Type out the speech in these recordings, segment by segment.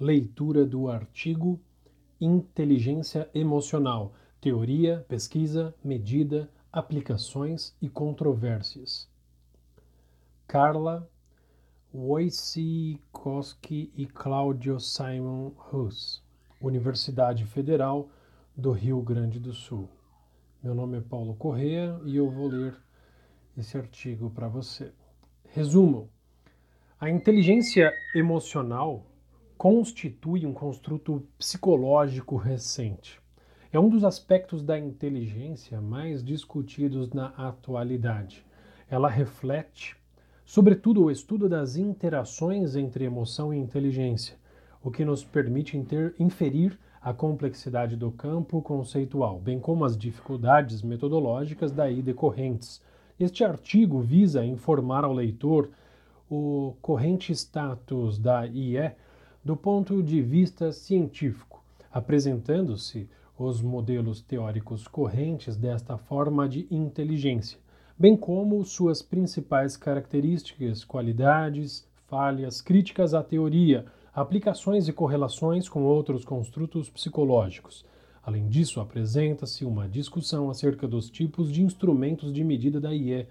Leitura do artigo Inteligência Emocional: Teoria, Pesquisa, Medida, Aplicações e Controvérsias. Carla Wojciechowski e Cláudio Simon Hus, Universidade Federal do Rio Grande do Sul. Meu nome é Paulo Correa e eu vou ler esse artigo para você. Resumo: a inteligência emocional constitui um construto psicológico recente. É um dos aspectos da inteligência mais discutidos na atualidade. Ela reflete, sobretudo, o estudo das interações entre emoção e inteligência, o que nos permite inter, inferir a complexidade do campo conceitual, bem como as dificuldades metodológicas daí decorrentes. Este artigo visa informar ao leitor o corrente status da IE do ponto de vista científico, apresentando-se os modelos teóricos correntes desta forma de inteligência, bem como suas principais características, qualidades, falhas, críticas à teoria, aplicações e correlações com outros construtos psicológicos. Além disso, apresenta-se uma discussão acerca dos tipos de instrumentos de medida da IE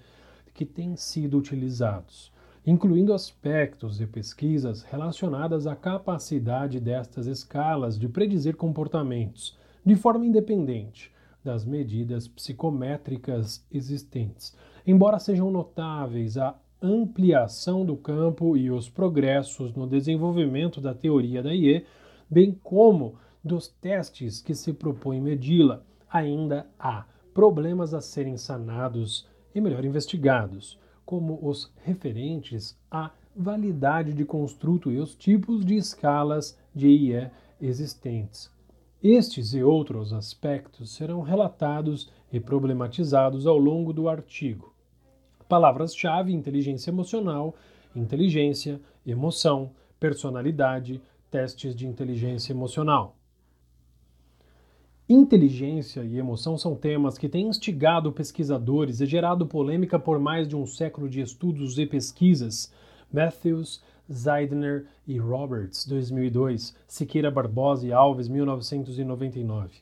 que têm sido utilizados incluindo aspectos e pesquisas relacionadas à capacidade destas escalas de predizer comportamentos de forma independente das medidas psicométricas existentes, embora sejam notáveis a ampliação do campo e os progressos no desenvolvimento da teoria da IE, bem como dos testes que se propõe medi-la, ainda há problemas a serem sanados e melhor investigados como os referentes à validade de construto e os tipos de escalas de IE existentes. Estes e outros aspectos serão relatados e problematizados ao longo do artigo. Palavras-chave: inteligência emocional, inteligência, emoção, personalidade, testes de inteligência emocional. Inteligência e emoção são temas que têm instigado pesquisadores e gerado polêmica por mais de um século de estudos e pesquisas. Matthews, Zeidner e Roberts, 2002, Siqueira Barbosa e Alves, 1999.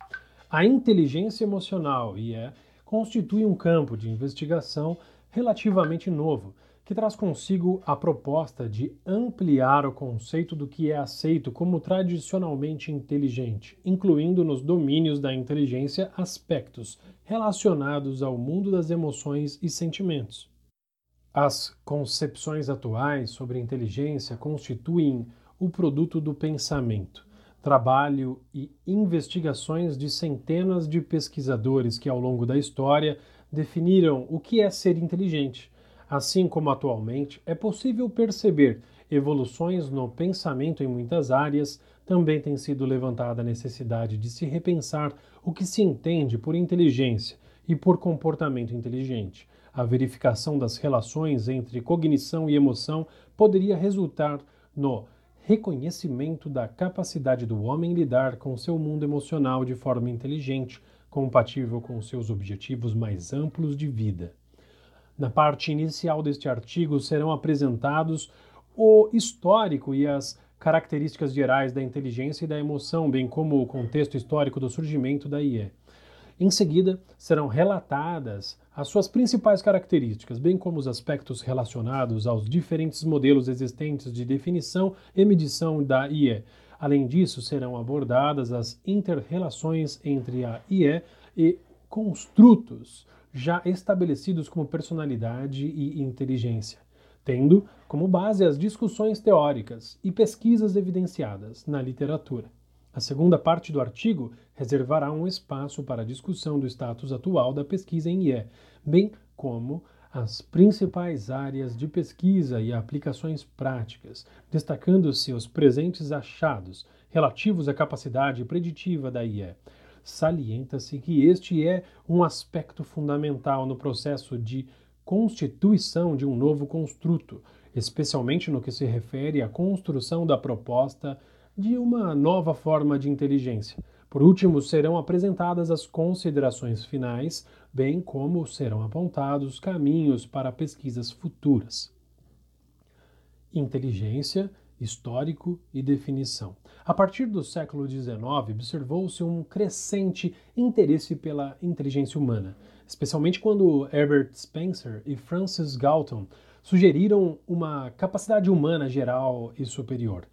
A inteligência emocional, e é, constitui um campo de investigação relativamente novo, que traz consigo a proposta de ampliar o conceito do que é aceito como tradicionalmente inteligente, incluindo nos domínios da inteligência aspectos relacionados ao mundo das emoções e sentimentos. As concepções atuais sobre inteligência constituem o produto do pensamento, trabalho e investigações de centenas de pesquisadores que, ao longo da história, definiram o que é ser inteligente Assim como atualmente é possível perceber evoluções no pensamento em muitas áreas, também tem sido levantada a necessidade de se repensar o que se entende por inteligência e por comportamento inteligente. A verificação das relações entre cognição e emoção poderia resultar no reconhecimento da capacidade do homem lidar com seu mundo emocional de forma inteligente, compatível com seus objetivos mais amplos de vida. Na parte inicial deste artigo serão apresentados o histórico e as características gerais da inteligência e da emoção, bem como o contexto histórico do surgimento da IE. Em seguida, serão relatadas as suas principais características, bem como os aspectos relacionados aos diferentes modelos existentes de definição e medição da IE. Além disso, serão abordadas as interrelações entre a IE e construtos já estabelecidos como personalidade e inteligência, tendo como base as discussões teóricas e pesquisas evidenciadas na literatura. A segunda parte do artigo reservará um espaço para a discussão do status atual da pesquisa em IE, bem como as principais áreas de pesquisa e aplicações práticas, destacando-se os presentes achados relativos à capacidade preditiva da IE, salienta-se que este é um aspecto fundamental no processo de constituição de um novo construto, especialmente no que se refere à construção da proposta de uma nova forma de inteligência. Por último, serão apresentadas as considerações finais, bem como serão apontados caminhos para pesquisas futuras. Inteligência histórico e definição. A partir do século XIX, observou-se um crescente interesse pela inteligência humana, especialmente quando Herbert Spencer e Francis Galton sugeriram uma capacidade humana geral e superior.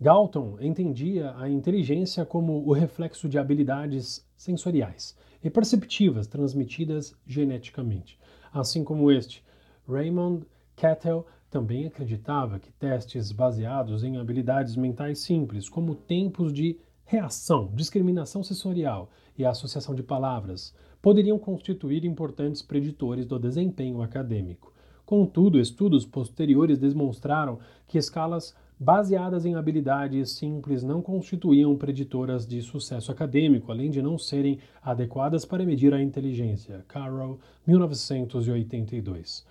Galton entendia a inteligência como o reflexo de habilidades sensoriais e perceptivas transmitidas geneticamente. Assim como este, Raymond Cattell também acreditava que testes baseados em habilidades mentais simples, como tempos de reação, discriminação sensorial e associação de palavras, poderiam constituir importantes preditores do desempenho acadêmico. Contudo, estudos posteriores demonstraram que escalas baseadas em habilidades simples não constituíam preditoras de sucesso acadêmico, além de não serem adequadas para medir a inteligência. Carroll, 1982.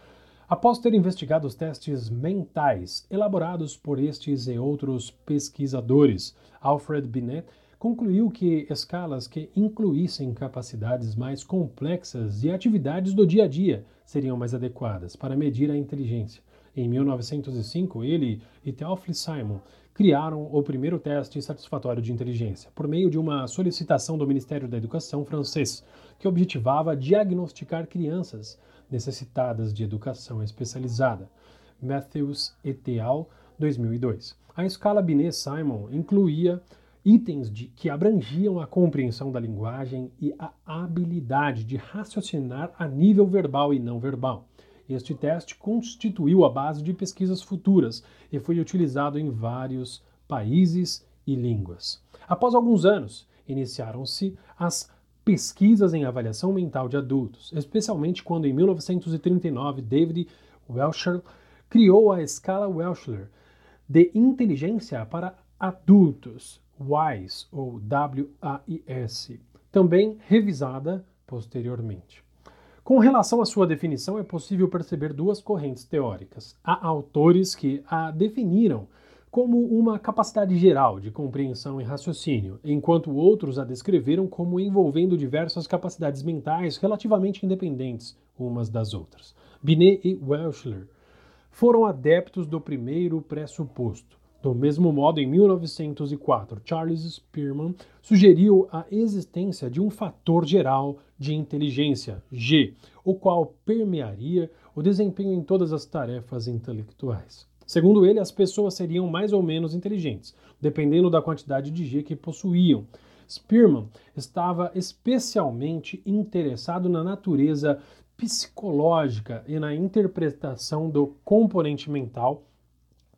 Após ter investigado os testes mentais elaborados por estes e outros pesquisadores, Alfred Binet concluiu que escalas que incluíssem capacidades mais complexas e atividades do dia a dia seriam mais adequadas para medir a inteligência. Em 1905, ele e Theophilus Simon criaram o primeiro teste satisfatório de inteligência, por meio de uma solicitação do Ministério da Educação francês, que objetivava diagnosticar crianças necessitadas de educação especializada. Matthews et al., 2002. A escala Binet-Simon incluía itens de, que abrangiam a compreensão da linguagem e a habilidade de raciocinar a nível verbal e não verbal. Este teste constituiu a base de pesquisas futuras e foi utilizado em vários países e línguas. Após alguns anos, iniciaram-se as pesquisas em avaliação mental de adultos, especialmente quando em 1939 David Welcher criou a escala Welchler de inteligência para adultos, WISE ou WAIS, também revisada posteriormente. Com relação à sua definição, é possível perceber duas correntes teóricas. Há autores que a definiram como uma capacidade geral de compreensão e raciocínio, enquanto outros a descreveram como envolvendo diversas capacidades mentais relativamente independentes umas das outras. Binet e Welschler foram adeptos do primeiro pressuposto. Do mesmo modo, em 1904, Charles Spearman sugeriu a existência de um fator geral de inteligência, G, o qual permearia o desempenho em todas as tarefas intelectuais. Segundo ele, as pessoas seriam mais ou menos inteligentes, dependendo da quantidade de G que possuíam. Spearman estava especialmente interessado na natureza psicológica e na interpretação do componente mental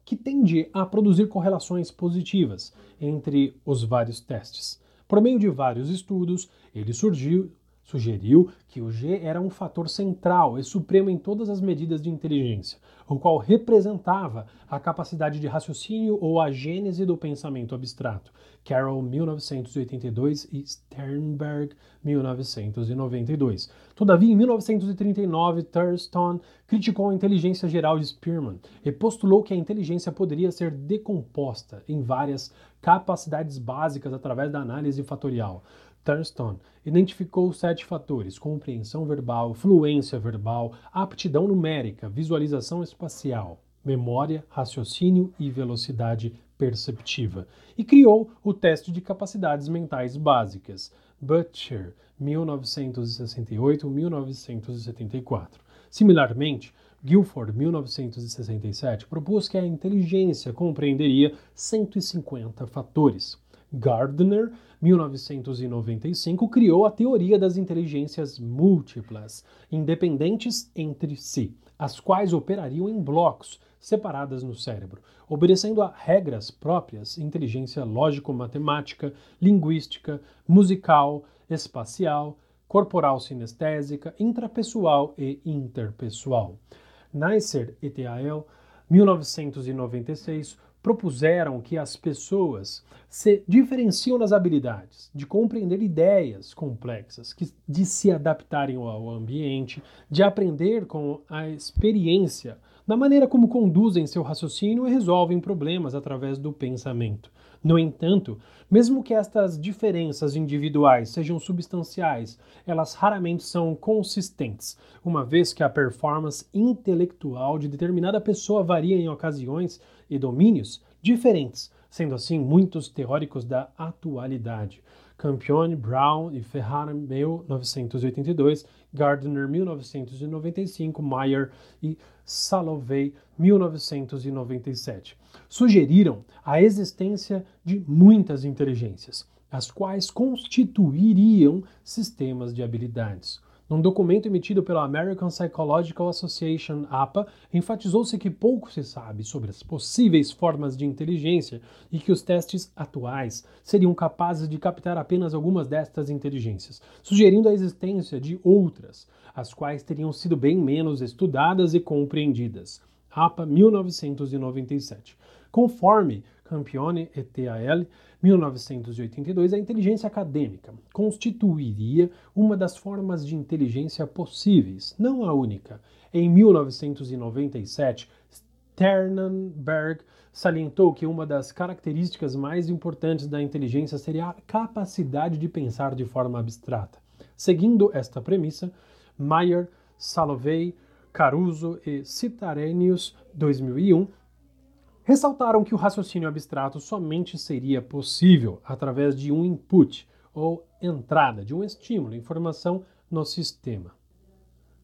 que tende a produzir correlações positivas entre os vários testes. Por meio de vários estudos, ele surgiu, sugeriu que o G era um fator central e supremo em todas as medidas de inteligência, o qual representava a capacidade de raciocínio ou a gênese do pensamento abstrato. Carroll, 1982 e Sternberg, 1992. Todavia, em 1939, Thurston criticou a inteligência geral de Spearman e postulou que a inteligência poderia ser decomposta em várias capacidades básicas através da análise fatorial. Thurston identificou sete fatores: compreensão verbal, fluência verbal, aptidão numérica, visualização espacial, memória, raciocínio e velocidade perceptiva, e criou o teste de capacidades mentais básicas, Butcher, 1968-1974. Similarmente, Guilford, 1967, propôs que a inteligência compreenderia 150 fatores. Gardner, 1995, criou a teoria das inteligências múltiplas, independentes entre si, as quais operariam em blocos separadas no cérebro, obedecendo a regras próprias, inteligência lógico-matemática, linguística, musical, espacial, corporal sinestésica, intrapessoal e interpessoal. Neisser et al., 1996, propuseram que as pessoas se diferenciam nas habilidades de compreender ideias complexas, de se adaptarem ao ambiente, de aprender com a experiência, na maneira como conduzem seu raciocínio e resolvem problemas através do pensamento. No entanto, mesmo que estas diferenças individuais sejam substanciais, elas raramente são consistentes, uma vez que a performance intelectual de determinada pessoa varia em ocasiões e domínios diferentes, sendo assim muitos teóricos da atualidade. Campione, Brown e Ferrara, 1982, Gardner, 1995, Meyer e Salovey, 1997. Sugeriram a existência de muitas inteligências, as quais constituiriam sistemas de habilidades. Num documento emitido pela American Psychological Association, APA, enfatizou-se que pouco se sabe sobre as possíveis formas de inteligência e que os testes atuais seriam capazes de captar apenas algumas destas inteligências, sugerindo a existência de outras, as quais teriam sido bem menos estudadas e compreendidas. APA 1997. Conforme Campione et al., 1982, a inteligência acadêmica constituiria uma das formas de inteligência possíveis, não a única. Em 1997, Sternberg salientou que uma das características mais importantes da inteligência seria a capacidade de pensar de forma abstrata. Seguindo esta premissa, Mayer, Salovey, Caruso e Citarenius, 2001, ressaltaram que o raciocínio abstrato somente seria possível através de um input ou entrada, de um estímulo, informação no sistema.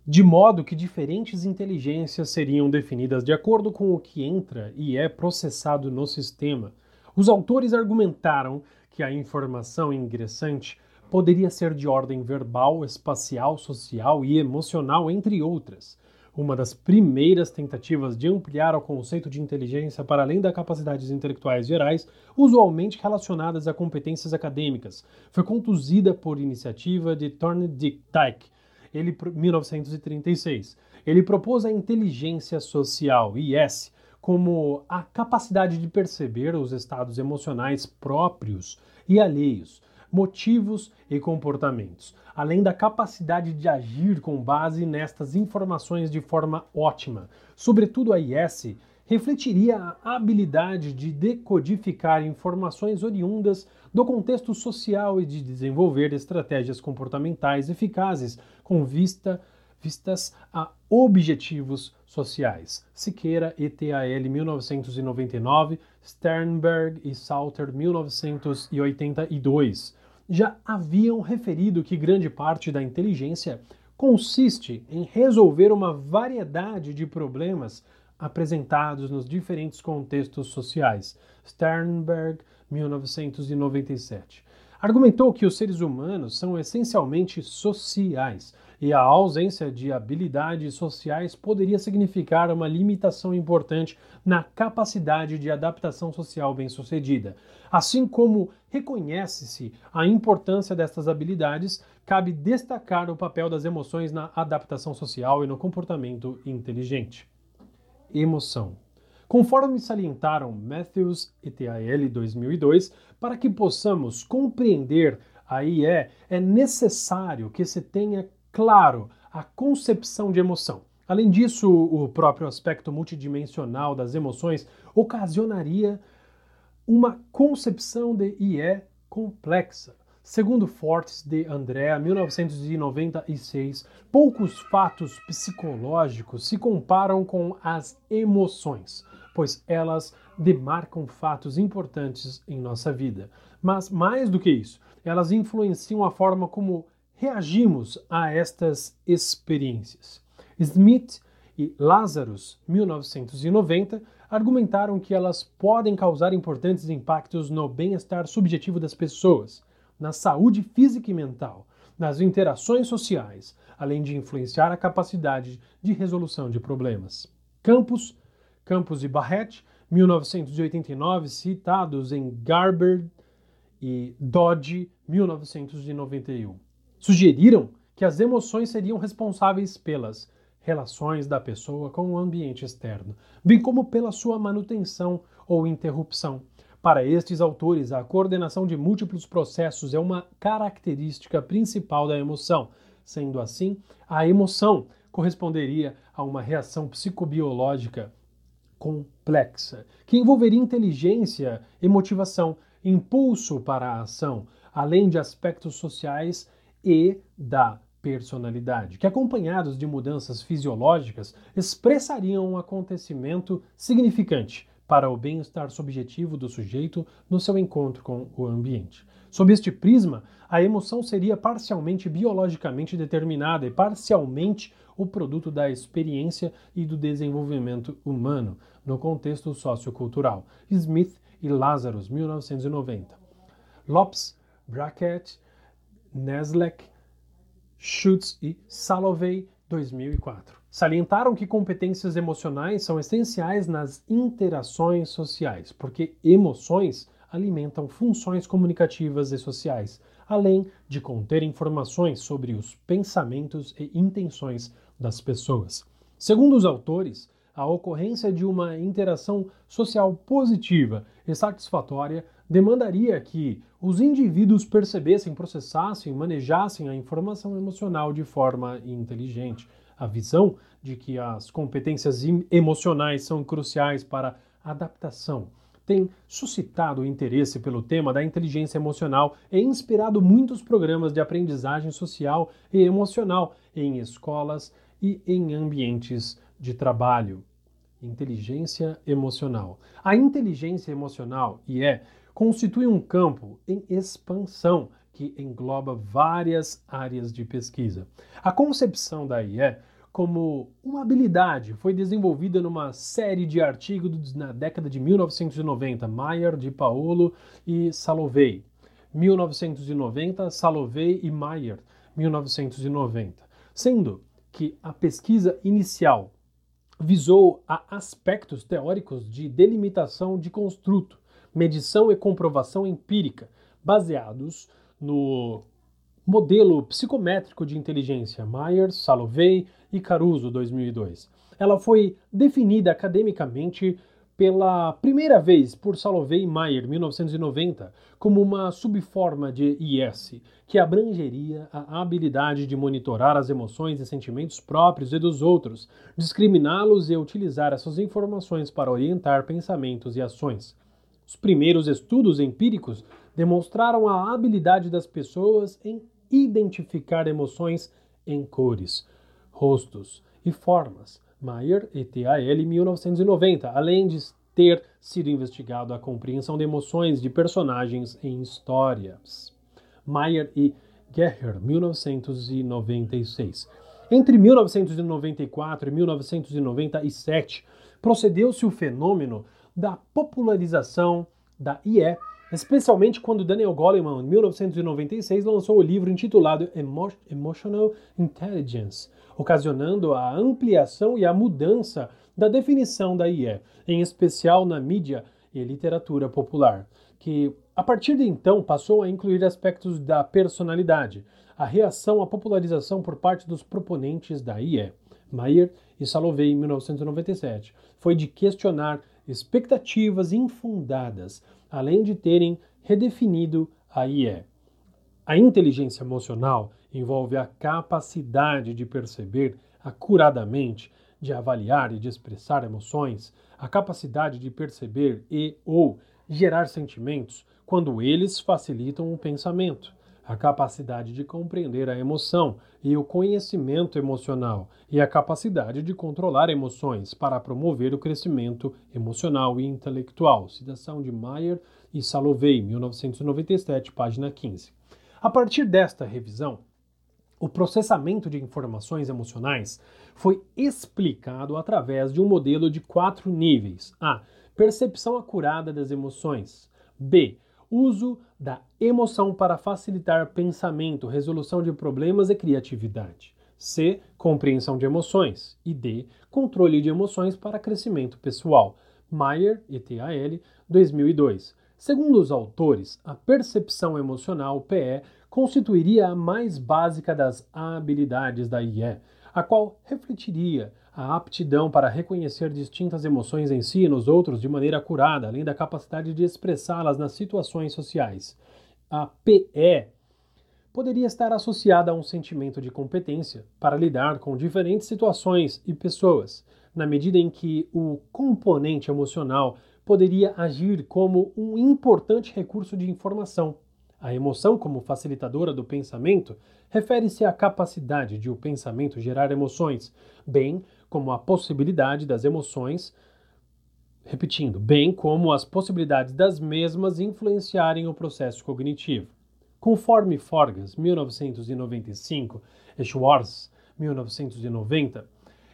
De modo que diferentes inteligências seriam definidas de acordo com o que entra e é processado no sistema. Os autores argumentaram que a informação ingressante poderia ser de ordem verbal, espacial, social e emocional, entre outras uma das primeiras tentativas de ampliar o conceito de inteligência para além das capacidades intelectuais gerais, usualmente relacionadas a competências acadêmicas. Foi conduzida por iniciativa de Thorndike Dyke, ele 1936. Ele propôs a inteligência social, IS, como a capacidade de perceber os estados emocionais próprios e alheios, motivos e comportamentos, além da capacidade de agir com base nestas informações de forma ótima. Sobretudo a IS refletiria a habilidade de decodificar informações oriundas do contexto social e de desenvolver estratégias comportamentais eficazes com vista vistas a objetivos sociais. Siqueira, ETAL 1999, Sternberg e Salter 1982 já haviam referido que grande parte da inteligência consiste em resolver uma variedade de problemas apresentados nos diferentes contextos sociais. Sternberg, 1997. Argumentou que os seres humanos são essencialmente sociais e a ausência de habilidades sociais poderia significar uma limitação importante na capacidade de adaptação social bem-sucedida. Assim como reconhece-se a importância destas habilidades, cabe destacar o papel das emoções na adaptação social e no comportamento inteligente. Emoção. Conforme salientaram Matthews et al. 2002, para que possamos compreender a IE, é necessário que se tenha claro a concepção de emoção. Além disso, o próprio aspecto multidimensional das emoções ocasionaria uma concepção de IE complexa. Segundo Fortes de Andrea, 1996, poucos fatos psicológicos se comparam com as emoções, pois elas demarcam fatos importantes em nossa vida. Mas mais do que isso, elas influenciam a forma como reagimos a estas experiências. Smith e Lazarus, 1990, argumentaram que elas podem causar importantes impactos no bem-estar subjetivo das pessoas, na saúde física e mental, nas interações sociais, além de influenciar a capacidade de resolução de problemas. Campos, Campos e Barrett, 1989, citados em Garber e Dodge, 1991 sugeriram que as emoções seriam responsáveis pelas relações da pessoa com o ambiente externo, bem como pela sua manutenção ou interrupção. Para estes autores, a coordenação de múltiplos processos é uma característica principal da emoção. Sendo assim, a emoção corresponderia a uma reação psicobiológica complexa, que envolveria inteligência e motivação, impulso para a ação, além de aspectos sociais e da personalidade, que acompanhados de mudanças fisiológicas expressariam um acontecimento significante para o bem-estar subjetivo do sujeito no seu encontro com o ambiente. Sob este prisma, a emoção seria parcialmente biologicamente determinada e parcialmente o produto da experiência e do desenvolvimento humano no contexto sociocultural. Smith e Lazarus, 1990. Lopes, Brackett, Neslek, Schutz e Salovey, 2004. Salientaram que competências emocionais são essenciais nas interações sociais, porque emoções alimentam funções comunicativas e sociais, além de conter informações sobre os pensamentos e intenções das pessoas. Segundo os autores, a ocorrência de uma interação social positiva e satisfatória demandaria que os indivíduos percebessem, processassem, manejassem a informação emocional de forma inteligente. A visão de que as competências emocionais são cruciais para a adaptação tem suscitado interesse pelo tema da inteligência emocional e inspirado muitos programas de aprendizagem social e emocional em escolas e em ambientes de trabalho. Inteligência emocional. A inteligência emocional, e é, constitui um campo em expansão que engloba várias áreas de pesquisa. A concepção da IE como uma habilidade foi desenvolvida numa série de artigos na década de 1990, Mayer, de Paolo e Salovey. 1990, Salovey e Mayer, 1990. Sendo que a pesquisa inicial visou a aspectos teóricos de delimitação de construto, medição e comprovação empírica, baseados no modelo psicométrico de inteligência Myers, Salovey e Caruso 2002. Ela foi definida academicamente pela primeira vez por Salovey e Mayer, 1990, como uma subforma de IS, que abrangeria a habilidade de monitorar as emoções e sentimentos próprios e dos outros, discriminá-los e utilizar essas informações para orientar pensamentos e ações. Os primeiros estudos empíricos demonstraram a habilidade das pessoas em identificar emoções em cores, rostos e formas. Mayer et al. 1990, além de ter sido investigado a compreensão de emoções de personagens em histórias. Mayer e Geher, 1996. Entre 1994 e 1997, procedeu-se o fenômeno da popularização da IE especialmente quando Daniel Goleman, em 1996, lançou o livro intitulado Emo Emotional Intelligence, ocasionando a ampliação e a mudança da definição da IE, em especial na mídia e literatura popular, que a partir de então passou a incluir aspectos da personalidade, a reação à popularização por parte dos proponentes da IE. Mayer e Salovey, em 1997, foi de questionar expectativas infundadas além de terem redefinido a IE. A inteligência emocional envolve a capacidade de perceber acuradamente, de avaliar e de expressar emoções, a capacidade de perceber e ou gerar sentimentos quando eles facilitam o pensamento, a capacidade de compreender a emoção e o conhecimento emocional, e a capacidade de controlar emoções para promover o crescimento emocional e intelectual. Citação de Mayer e Salovey, 1997, página 15. A partir desta revisão, o processamento de informações emocionais foi explicado através de um modelo de quatro níveis: A. Percepção acurada das emoções. B uso da emoção para facilitar pensamento, resolução de problemas e criatividade. C. Compreensão de emoções. E D. Controle de emoções para crescimento pessoal. Mayer e TAL, 2002. Segundo os autores, a percepção emocional PE constituiria a mais básica das habilidades da IE, a qual refletiria a aptidão para reconhecer distintas emoções em si e nos outros de maneira acurada, além da capacidade de expressá-las nas situações sociais. A PE poderia estar associada a um sentimento de competência para lidar com diferentes situações e pessoas, na medida em que o componente emocional poderia agir como um importante recurso de informação a emoção, como facilitadora do pensamento, refere-se à capacidade de o pensamento gerar emoções, bem como à possibilidade das emoções repetindo, bem como as possibilidades das mesmas influenciarem o processo cognitivo. Conforme Forgas, 1995, e Schwartz, 1990,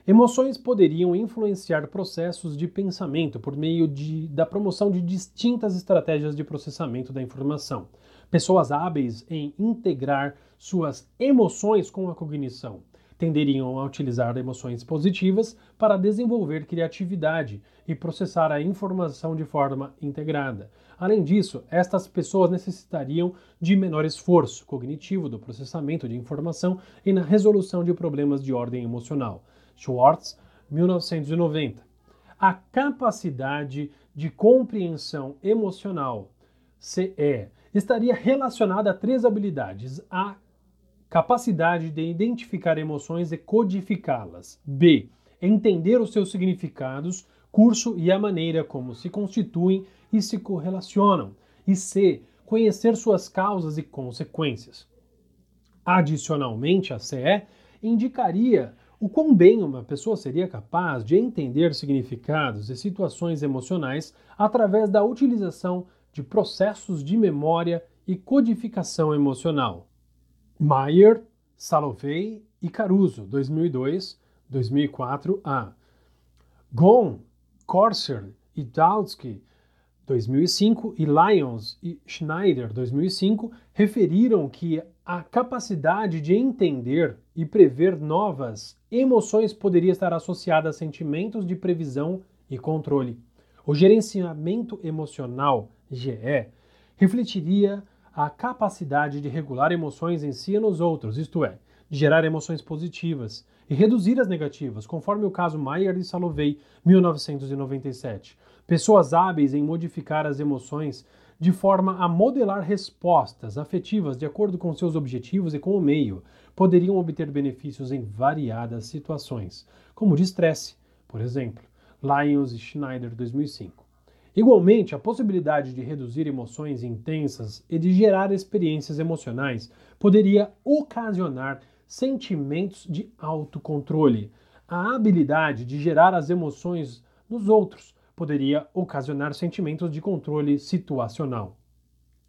emoções poderiam influenciar processos de pensamento por meio de, da promoção de distintas estratégias de processamento da informação. Pessoas hábeis em integrar suas emoções com a cognição tenderiam a utilizar emoções positivas para desenvolver criatividade e processar a informação de forma integrada. Além disso, estas pessoas necessitariam de menor esforço cognitivo do processamento de informação e na resolução de problemas de ordem emocional. Schwartz, 1990. A capacidade de compreensão emocional, CE, estaria relacionada a três habilidades: a capacidade de identificar emoções e codificá-las. B. Entender os seus significados, curso e a maneira como se constituem e se correlacionam. E C. Conhecer suas causas e consequências. Adicionalmente, a CE indicaria o quão bem uma pessoa seria capaz de entender significados e situações emocionais através da utilização de processos de memória e codificação emocional. Mayer, Salovey e Caruso, 2002, 2004a. Gon, Corsair e Daudsky, 2005, e Lyons e Schneider, 2005, referiram que a capacidade de entender e prever novas emoções poderia estar associada a sentimentos de previsão e controle. O gerenciamento emocional, GE, refletiria a capacidade de regular emoções em si e nos outros, isto é, de gerar emoções positivas e reduzir as negativas, conforme o caso Mayer e Salovey, 1997. Pessoas hábeis em modificar as emoções de forma a modelar respostas afetivas de acordo com seus objetivos e com o meio, poderiam obter benefícios em variadas situações, como de estresse, por exemplo. Lyons e Schneider, 2005. Igualmente, a possibilidade de reduzir emoções intensas e de gerar experiências emocionais poderia ocasionar sentimentos de autocontrole. A habilidade de gerar as emoções nos outros poderia ocasionar sentimentos de controle situacional.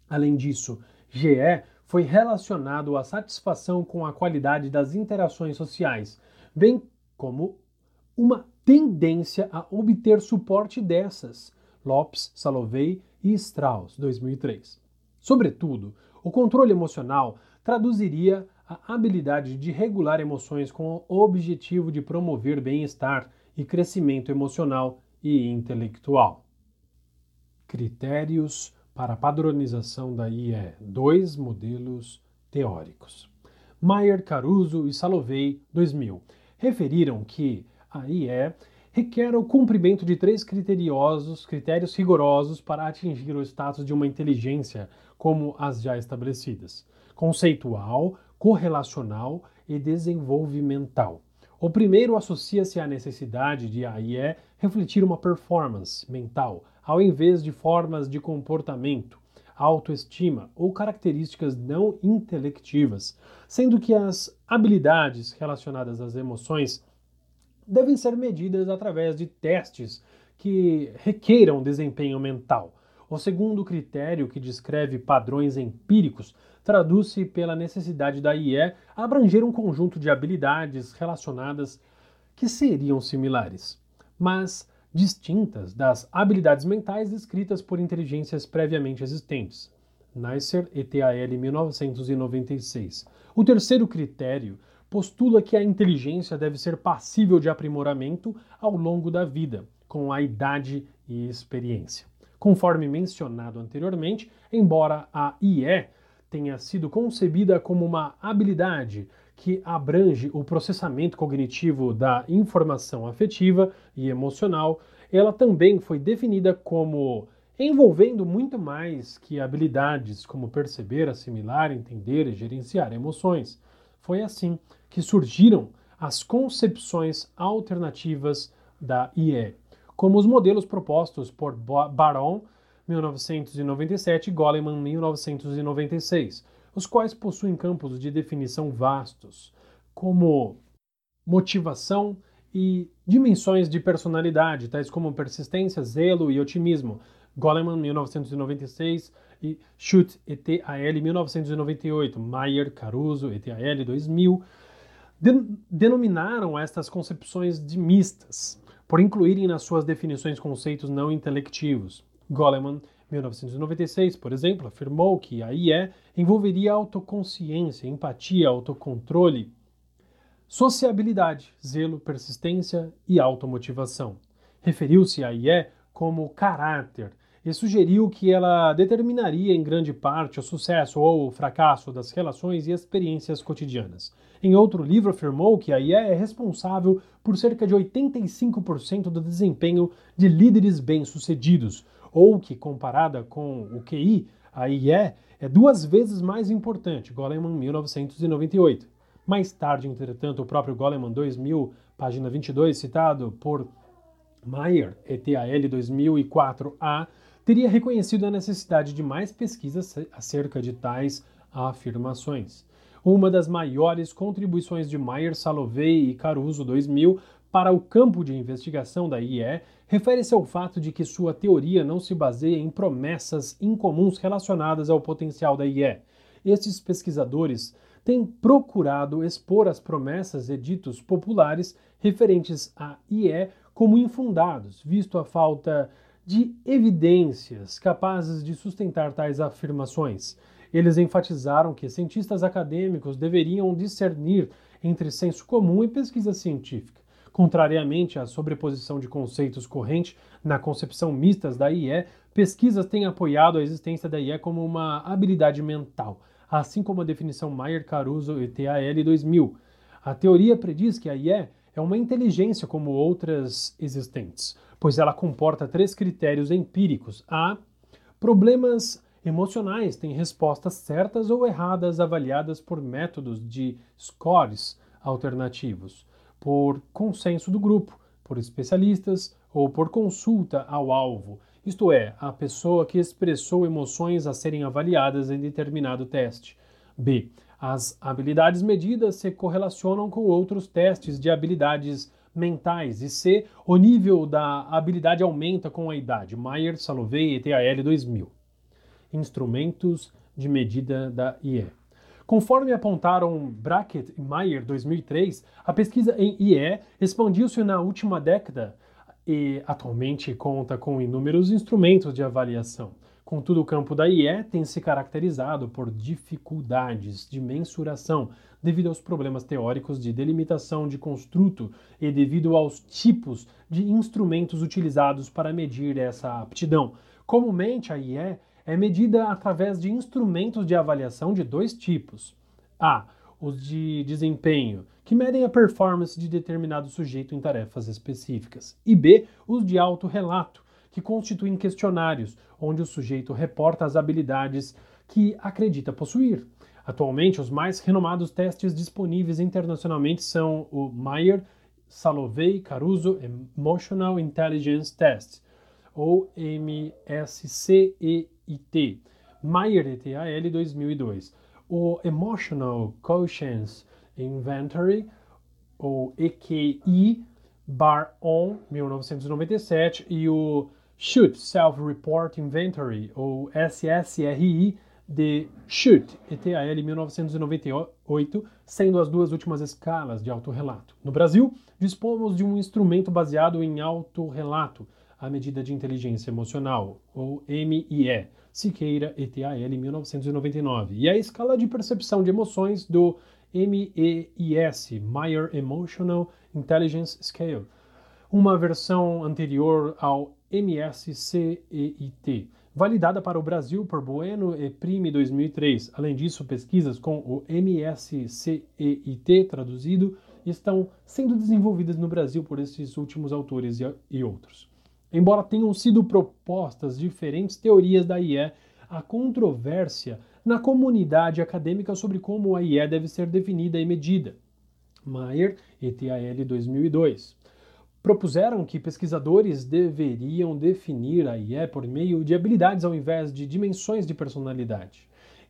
Além disso, GE foi relacionado à satisfação com a qualidade das interações sociais, bem como uma tendência a obter suporte dessas Lopes, Salovey e Strauss, 2003. Sobretudo, o controle emocional traduziria a habilidade de regular emoções com o objetivo de promover bem-estar e crescimento emocional e intelectual. Critérios para padronização da IE: dois modelos teóricos. Mayer, Caruso e Salovey, 2000, referiram que a IE requer o cumprimento de três criteriosos, critérios rigorosos para atingir o status de uma inteligência, como as já estabelecidas: conceitual, correlacional e desenvolvimental. O primeiro associa-se à necessidade de AIE refletir uma performance mental, ao invés de formas de comportamento, autoestima ou características não intelectivas, sendo que as habilidades relacionadas às emoções devem ser medidas através de testes que requeiram desempenho mental. O segundo critério, que descreve padrões empíricos, traduz-se pela necessidade da IE abranger um conjunto de habilidades relacionadas que seriam similares, mas distintas das habilidades mentais descritas por inteligências previamente existentes. Neisser et al. 1996. O terceiro critério postula que a inteligência deve ser passível de aprimoramento ao longo da vida, com a idade e experiência. Conforme mencionado anteriormente, embora a IE tenha sido concebida como uma habilidade que abrange o processamento cognitivo da informação afetiva e emocional, ela também foi definida como envolvendo muito mais que habilidades como perceber, assimilar, entender e gerenciar emoções. Foi assim que surgiram as concepções alternativas da IE, como os modelos propostos por Baron 1997 e Goleman 1996, os quais possuem campos de definição vastos, como motivação e dimensões de personalidade, tais como persistência, zelo e otimismo. Goleman, 1996, e Schut, ETAL, 1998, Mayer, Caruso, ETAL, 2000, denominaram estas concepções de mistas, por incluírem nas suas definições conceitos não intelectivos. Goleman, 1996, por exemplo, afirmou que a IE envolveria autoconsciência, empatia, autocontrole, sociabilidade, zelo, persistência e automotivação. Referiu-se à IE como caráter e sugeriu que ela determinaria em grande parte o sucesso ou o fracasso das relações e experiências cotidianas. Em outro livro, afirmou que a IE é responsável por cerca de 85% do desempenho de líderes bem-sucedidos, ou que, comparada com o QI, a IE é duas vezes mais importante, Goleman 1998. Mais tarde, entretanto, o próprio Goleman 2000, página 22, citado por Mayer, ETAL 2004A, teria reconhecido a necessidade de mais pesquisas acerca de tais afirmações. Uma das maiores contribuições de Mayer, Salovey e Caruso 2000 para o campo de investigação da IE refere-se ao fato de que sua teoria não se baseia em promessas incomuns relacionadas ao potencial da IE. Estes pesquisadores têm procurado expor as promessas e ditos populares referentes à IE como infundados, visto a falta de evidências capazes de sustentar tais afirmações. Eles enfatizaram que cientistas acadêmicos deveriam discernir entre senso comum e pesquisa científica Contrariamente à sobreposição de conceitos corrente na concepção mistas da IE, pesquisas têm apoiado a existência da IE como uma habilidade mental, assim como a definição Mayer-Caruso e TAL 2000. A teoria prediz que a IE é uma inteligência como outras existentes, pois ela comporta três critérios empíricos. A. Problemas emocionais têm respostas certas ou erradas avaliadas por métodos de scores alternativos por consenso do grupo, por especialistas ou por consulta ao alvo, isto é, a pessoa que expressou emoções a serem avaliadas em determinado teste. B. As habilidades medidas se correlacionam com outros testes de habilidades mentais. E C. O nível da habilidade aumenta com a idade. Mayer, Salovey e TAL 2000. Instrumentos de medida da IE. Conforme apontaram Brackett e Mayer 2003, a pesquisa em IE expandiu-se na última década e atualmente conta com inúmeros instrumentos de avaliação. Contudo, o campo da IE tem se caracterizado por dificuldades de mensuração devido aos problemas teóricos de delimitação de construto e devido aos tipos de instrumentos utilizados para medir essa aptidão. Comumente, a IE é medida através de instrumentos de avaliação de dois tipos. A. Os de desempenho, que medem a performance de determinado sujeito em tarefas específicas. E B. Os de autorrelato, que constituem questionários, onde o sujeito reporta as habilidades que acredita possuir. Atualmente, os mais renomados testes disponíveis internacionalmente são o Mayer, Salovey, Caruso Emotional Intelligence Test, ou MSCEI IT, Meyer ETAL 2002. O Emotional Quotients Inventory, ou EQI, Bar On, 1997, e o Shoot Self-Report Inventory, ou SSRI, de Shoot, ETAL 1998, sendo as duas últimas escalas de autorrelato. No Brasil, dispomos de um instrumento baseado em autorrelato, a medida de inteligência emocional, ou MIE, Siqueira ETAL 1999, e a escala de percepção de emoções do MEIS, Meyer Emotional Intelligence Scale, uma versão anterior ao MSCEIT, validada para o Brasil por Bueno e Prime 2003. Além disso, pesquisas com o MSCEIT traduzido estão sendo desenvolvidas no Brasil por esses últimos autores e outros. Embora tenham sido propostas diferentes teorias da IE, há controvérsia na comunidade acadêmica sobre como a IE deve ser definida e medida. Mayer ETAL 2002 propuseram que pesquisadores deveriam definir a IE por meio de habilidades ao invés de dimensões de personalidade,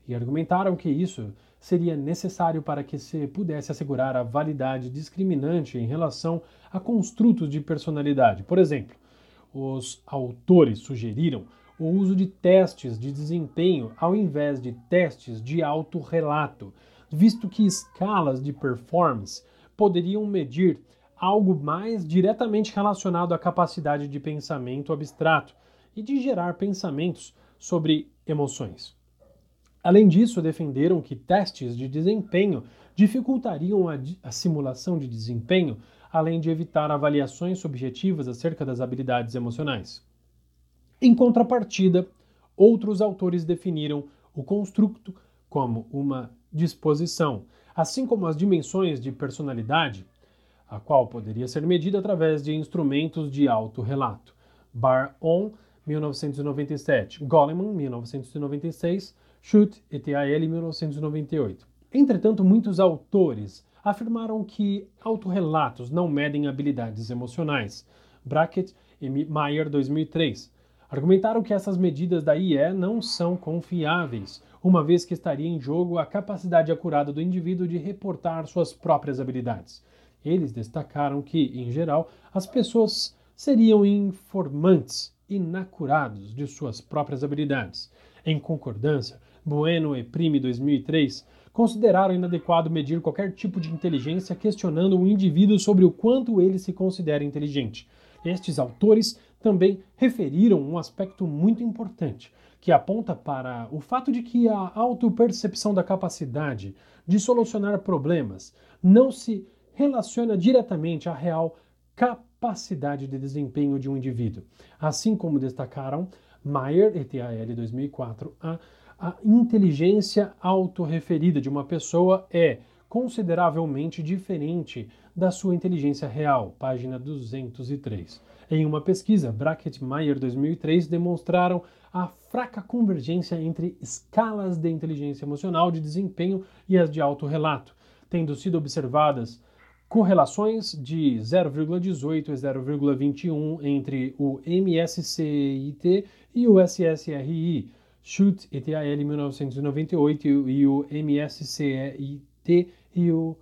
e argumentaram que isso seria necessário para que se pudesse assegurar a validade discriminante em relação a construtos de personalidade. Por exemplo, os autores sugeriram o uso de testes de desempenho ao invés de testes de autorrelato, visto que escalas de performance poderiam medir algo mais diretamente relacionado à capacidade de pensamento abstrato e de gerar pensamentos sobre emoções. Além disso, defenderam que testes de desempenho dificultariam a, a, simulação de desempenho, além de evitar avaliações subjetivas acerca das habilidades emocionais. Em contrapartida, outros autores definiram o construto como uma disposição, assim como as dimensões de personalidade, a qual poderia ser medida através de instrumentos de autorrelato. Bar-on, 1997, Goleman, 1996, Schut et al., 1998. Entretanto, muitos autores afirmaram que autorrelatos não medem habilidades emocionais. Brackett e Mayer, 2003 argumentaram que essas medidas da IE não são confiáveis, uma vez que estaria em jogo a capacidade acurada do indivíduo de reportar suas próprias habilidades. Eles destacaram que, em geral, as pessoas seriam informantes inacurados de suas próprias habilidades. Em concordância, Bueno e Prime 2003 consideraram inadequado medir qualquer tipo de inteligência questionando o indivíduo sobre o quanto ele se considera inteligente. Estes autores também referiram um aspecto muito importante, que aponta para o fato de que a autopercepção da capacidade de solucionar problemas não se relaciona diretamente à real capacidade de desempenho de um indivíduo. Assim como destacaram Mayer et al. 2004, a, a inteligência autorreferida de uma pessoa é consideravelmente diferente da sua inteligência real, página 203. Em uma pesquisa, Brackett-Meyer 2003 demonstraram a fraca convergência entre escalas de inteligência emocional de desempenho e as de autorrelato, tendo sido observadas correlações de 0,18 e 0,21 entre o MSCIT e o SSRI, Schut et al. 1998 e o MSCIT e o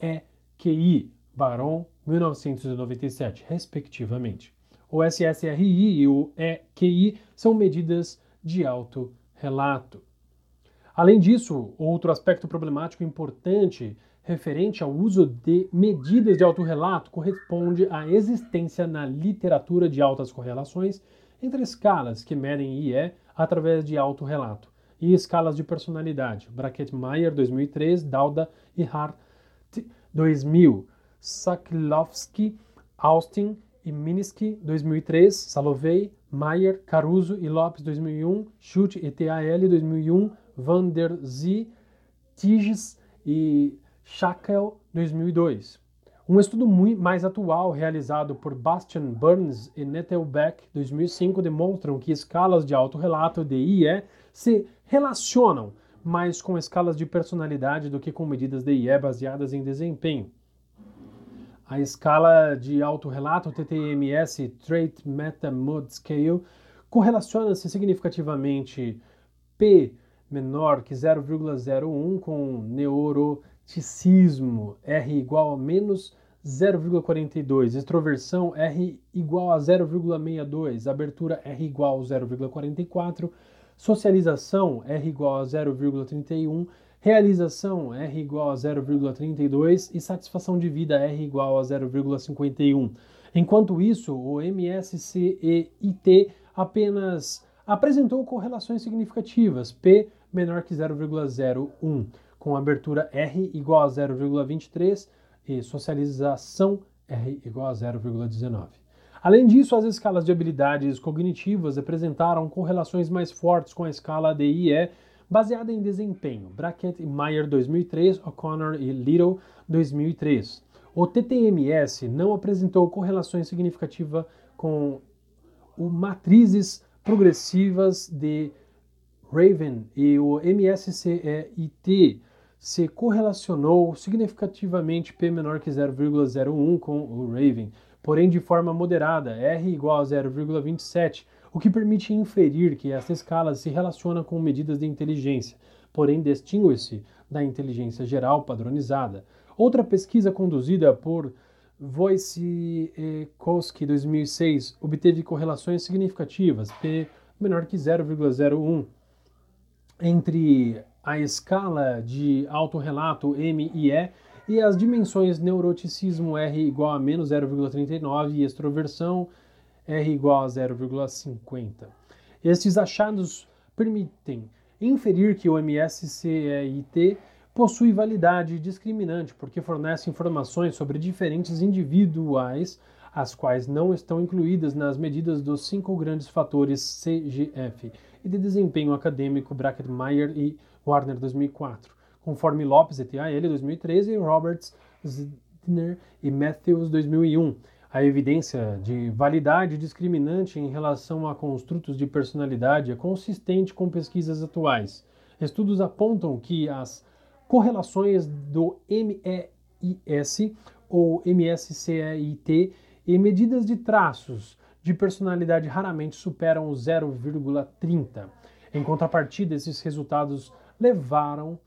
EQI, Baron 1997, respectivamente. O SSRI e o EQI são medidas de alto relato. Além disso, outro aspecto problemático importante referente ao uso de medidas de autorrelato corresponde à existência na literatura de altas correlações entre escalas que medem IE através de autorrelato e escalas de personalidade. Brackett-Meyer, 2003, Dauda e Hart, 2000. Saklovsky, Austin e Minsky, 2003, Salovey, Mayer, Caruso e Lopes, 2001, Schultz e TAL, 2001, Van der Zee, Tiges e Schackel, 2002. Um estudo muito mais atual, realizado por Bastian Burns e Nettelbeck, 2005, demonstram que escalas de autorrelato DIE se relacionam mais com escalas de personalidade do que com medidas DIE baseadas em desempenho. A escala de autorrelato TTMS Trait Meta Mood Scale correlaciona-se significativamente P menor que 0,01 com neuroticismo R igual a menos 0,42, extroversão R igual a 0,62, abertura R igual a 0,44, socialização R igual a 0,31 realização R igual a 0,32 e satisfação de vida R igual a 0,51. Enquanto isso, o MSCEIT apenas apresentou correlações significativas, P menor que 0,01, com abertura R igual a 0,23 e socialização R igual a 0,19. Além disso, as escalas de habilidades cognitivas apresentaram correlações mais fortes com a escala DIE baseada em desempenho. Brackett e Meyer 2003, O'Connor e Little 2003. O TTMS não apresentou correlações significativas com o matrizes progressivas de Raven e o MSCEIT se correlacionou significativamente P menor que 0,01 com o Raven, porém de forma moderada, R igual a 0,27, o que permite inferir que esta escala se relaciona com medidas de inteligência, porém distingue-se da inteligência geral padronizada. Outra pesquisa conduzida por Wojciechowski 2006 obteve correlações significativas, P menor que 0,01, entre a escala de autorrelato M e E e as dimensões neuroticismo R igual a menos 0,39 e extroversão R igual a 0,50. Estes achados permitem inferir que o MSCIT possui validade discriminante porque fornece informações sobre diferentes individuais, as quais não estão incluídas nas medidas dos cinco grandes fatores CGF e de desempenho acadêmico Brackett-Meyer e Warner 2004, conforme Lopes et al. 2013 e Roberts, Zidner e Matthews 2001 a evidência de validade discriminante em relação a construtos de personalidade é consistente com pesquisas atuais. Estudos apontam que as correlações do MEIS ou MSCIT e medidas de traços de personalidade raramente superam 0,30. Em contrapartida, esses resultados levaram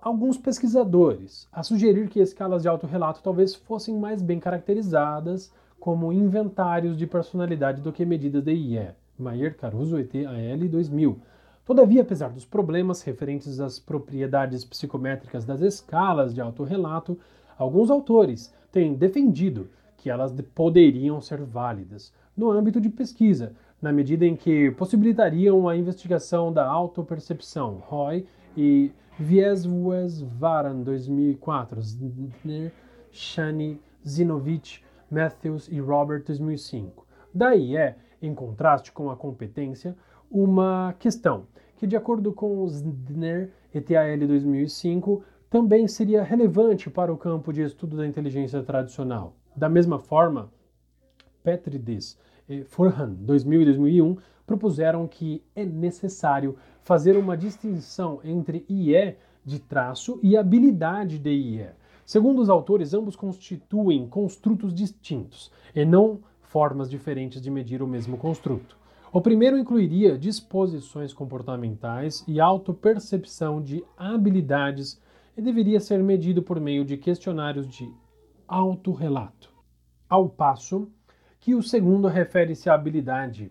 alguns pesquisadores a sugerir que escalas de autorrelato talvez fossem mais bem caracterizadas como inventários de personalidade do que medidas de IE. Maier Caruso et al. 2000. Todavia, apesar dos problemas referentes às propriedades psicométricas das escalas de autorrelato, alguns autores têm defendido que elas poderiam ser válidas no âmbito de pesquisa, na medida em que possibilitariam a investigação da autopercepção, Roy e Vieswesvaran 2004, Zner, Shani, Zinovich, Matthews e Robert 2005. Daí é, em contraste com a competência, uma questão que, de acordo com Zner et al. 2005, também seria relevante para o campo de estudo da inteligência tradicional. Da mesma forma, Petrides e Furhan, 2000 e 2001, propuseram que é necessário fazer uma distinção entre IE de traço e habilidade de IE. Segundo os autores, ambos constituem construtos distintos e não formas diferentes de medir o mesmo construto. O primeiro incluiria disposições comportamentais e autopercepção de habilidades e deveria ser medido por meio de questionários de autorrelato. Ao passo que o segundo refere-se à habilidade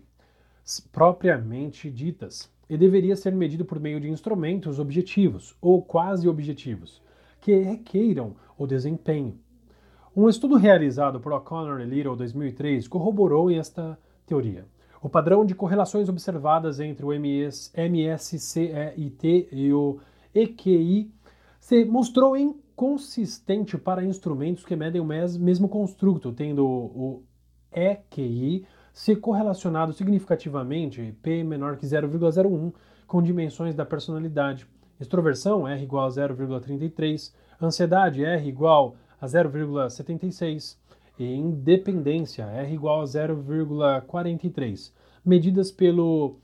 propriamente ditas e deveria ser medido por meio de instrumentos objetivos ou quase objetivos que requeiram o desempenho. Um estudo realizado por O'Connor e Little 2003 corroborou esta teoria. O padrão de correlações observadas entre o MS, MSCEIT e o EQI se mostrou inconsistente para instrumentos que medem o mesmo construto, tendo o EQI se correlacionado significativamente, P menor que 0,01, com dimensões da personalidade. Extroversão, R igual a 0,33. Ansiedade, R igual a 0,76. E independência, R igual a 0,43. Medidas pelo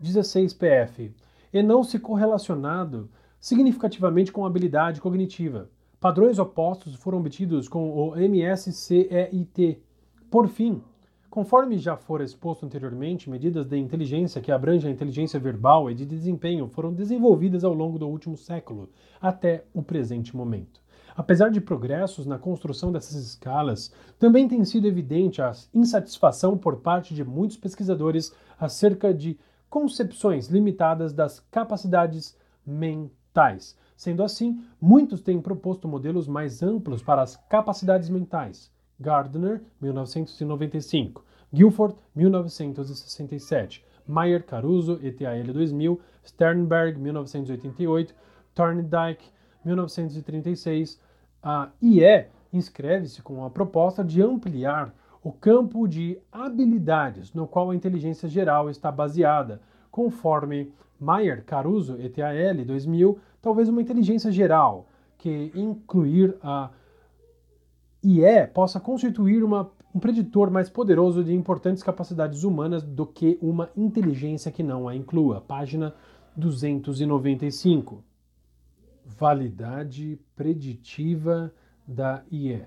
16PF. E não se correlacionado significativamente com habilidade cognitiva. Padrões opostos foram obtidos com o MSCEIT. Por fim, Conforme já fora exposto anteriormente, medidas de inteligência que abrangem a inteligência verbal e de desempenho foram desenvolvidas ao longo do último século, até o presente momento. Apesar de progressos na construção dessas escalas, também tem sido evidente a insatisfação por parte de muitos pesquisadores acerca de concepções limitadas das capacidades mentais. Sendo assim, muitos têm proposto modelos mais amplos para as capacidades mentais. Gardner, 1995, Guilford, 1967, Meyer Caruso, ETAL 2000, Sternberg, 1988, Thorndike, 1936. A IE inscreve-se com a proposta de ampliar o campo de habilidades no qual a inteligência geral está baseada, conforme Meyer Caruso, ETAL 2000, talvez uma inteligência geral que incluir a IE possa constituir uma um preditor mais poderoso de importantes capacidades humanas do que uma inteligência que não a inclua. Página 295. Validade preditiva da IE.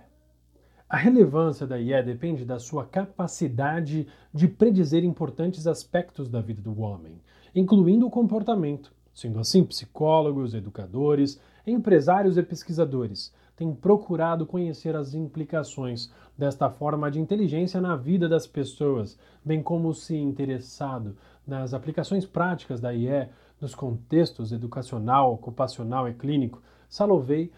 A relevância da IE depende da sua capacidade de predizer importantes aspectos da vida do homem, incluindo o comportamento. Sendo assim, psicólogos, educadores, empresários e pesquisadores têm procurado conhecer as implicações desta forma de inteligência na vida das pessoas, bem como se interessado nas aplicações práticas da IE nos contextos educacional, ocupacional e clínico, Salovey,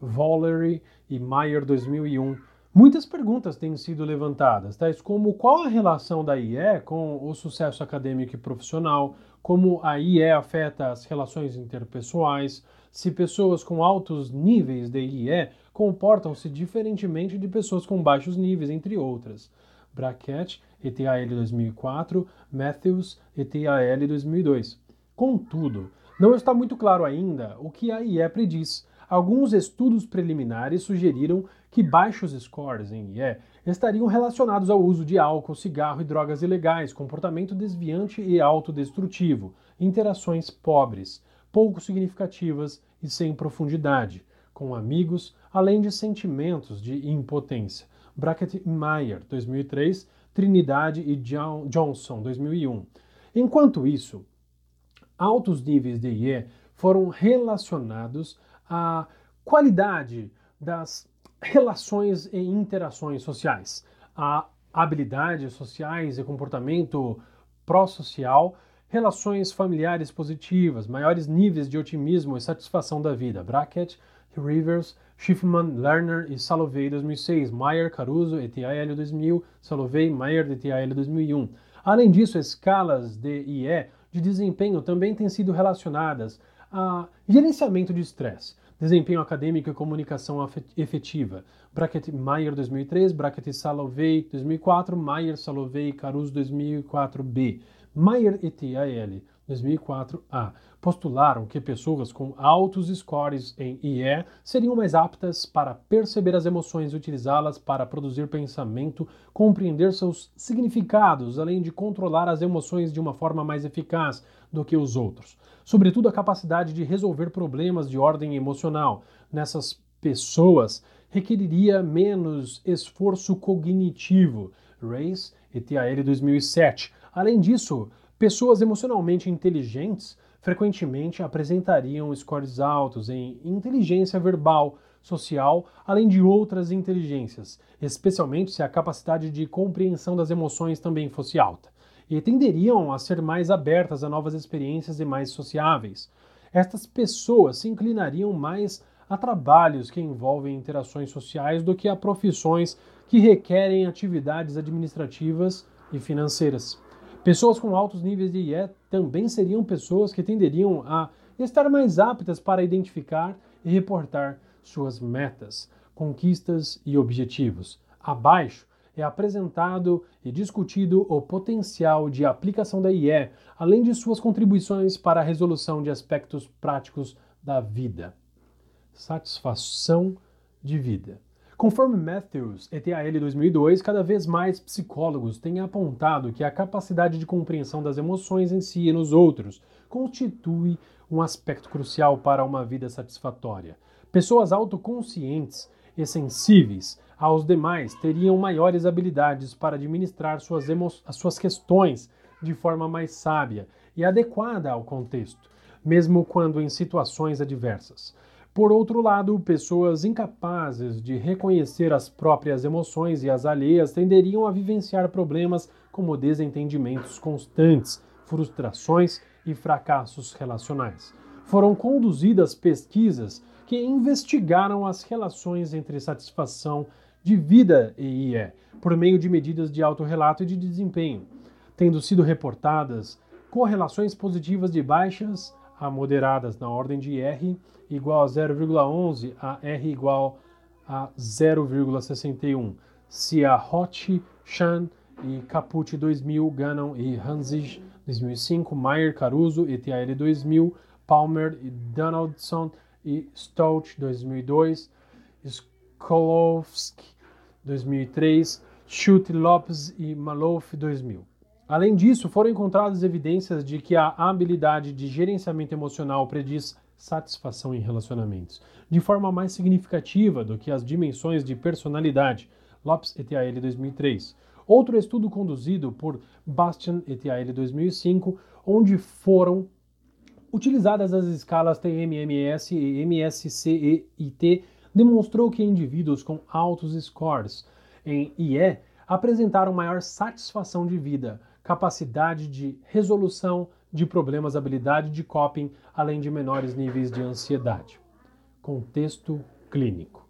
Valery e Mayer 2001. Muitas perguntas têm sido levantadas, tais como qual a relação da IE com o sucesso acadêmico e profissional, como a IE afeta as relações interpessoais, se pessoas com altos níveis de IE comportam-se diferentemente de pessoas com baixos níveis, entre outras. Brackett, ETAL 2004, Matthews, ETAL 2002. Contudo, não está muito claro ainda o que a IE prediz. Alguns estudos preliminares sugeriram que baixos scores em IE estariam relacionados ao uso de álcool, cigarro e drogas ilegais, comportamento desviante e autodestrutivo, interações pobres, pouco significativas e sem profundidade, com amigos, além de sentimentos de impotência. Brackett e Meyer, 2003, Trinidade e John Johnson, 2001. Enquanto isso, altos níveis de IE foram relacionados à qualidade das relações e interações sociais, a habilidades sociais e comportamento pró-social, relações familiares positivas, maiores níveis de otimismo e satisfação da vida. Brackett, Rivers, Schiffman, Lerner e Salovey 2006, Meyer, Caruso, ETAL 2000, Salovey, Meyer, ETAL 2001. Além disso, escalas de IE de desempenho também têm sido relacionadas a gerenciamento de estresse, desempenho acadêmico e comunicação efetiva. Brackett Meyer 2003, Brackett Salovey 2004, Meyer Salovey Caruso 2004b, Meyer et al. 2004a postularam que pessoas com altos scores em IE seriam mais aptas para perceber as emoções e utilizá-las para produzir pensamento, compreender seus significados, além de controlar as emoções de uma forma mais eficaz do que os outros. Sobretudo a capacidade de resolver problemas de ordem emocional. Nessas pessoas requeriria menos esforço cognitivo. Race e TAL 2007. Além disso, Pessoas emocionalmente inteligentes frequentemente apresentariam scores altos em inteligência verbal, social, além de outras inteligências, especialmente se a capacidade de compreensão das emoções também fosse alta, e tenderiam a ser mais abertas a novas experiências e mais sociáveis. Estas pessoas se inclinariam mais a trabalhos que envolvem interações sociais do que a profissões que requerem atividades administrativas e financeiras. Pessoas com altos níveis de IE também seriam pessoas que tenderiam a estar mais aptas para identificar e reportar suas metas, conquistas e objetivos. Abaixo é apresentado e discutido o potencial de aplicação da IE, além de suas contribuições para a resolução de aspectos práticos da vida. Satisfação de vida. Conforme Matthews et al. 2002, cada vez mais psicólogos têm apontado que a capacidade de compreensão das emoções em si e nos outros constitui um aspecto crucial para uma vida satisfatória. Pessoas autoconscientes e sensíveis aos demais teriam maiores habilidades para administrar suas, as suas questões de forma mais sábia e adequada ao contexto, mesmo quando em situações adversas. Por outro lado, pessoas incapazes de reconhecer as próprias emoções e as alheias tenderiam a vivenciar problemas como desentendimentos constantes, frustrações e fracassos relacionais. Foram conduzidas pesquisas que investigaram as relações entre satisfação de vida e IE por meio de medidas de autorrelato e de desempenho, tendo sido reportadas correlações positivas de baixas a moderadas na ordem de R igual a 0,11 a R igual a 0,61. Se a Hot, Chan e Caput 2000, Gannon e Hanzig 2005, Meyer, Caruso e TAL 2000, Palmer e Donaldson e Stout 2002, Skolowski 2003, Schulte Lopes e Malouf 2000. Além disso, foram encontradas evidências de que a habilidade de gerenciamento emocional prediz satisfação em relacionamentos, de forma mais significativa do que as dimensões de personalidade. Lopes et al. 2003. Outro estudo conduzido por Bastian et al. 2005, onde foram utilizadas as escalas TMMS e MSCEIT, demonstrou que indivíduos com altos scores em IE apresentaram maior satisfação de vida, capacidade de resolução de problemas, habilidade de coping, além de menores níveis de ansiedade. Contexto clínico.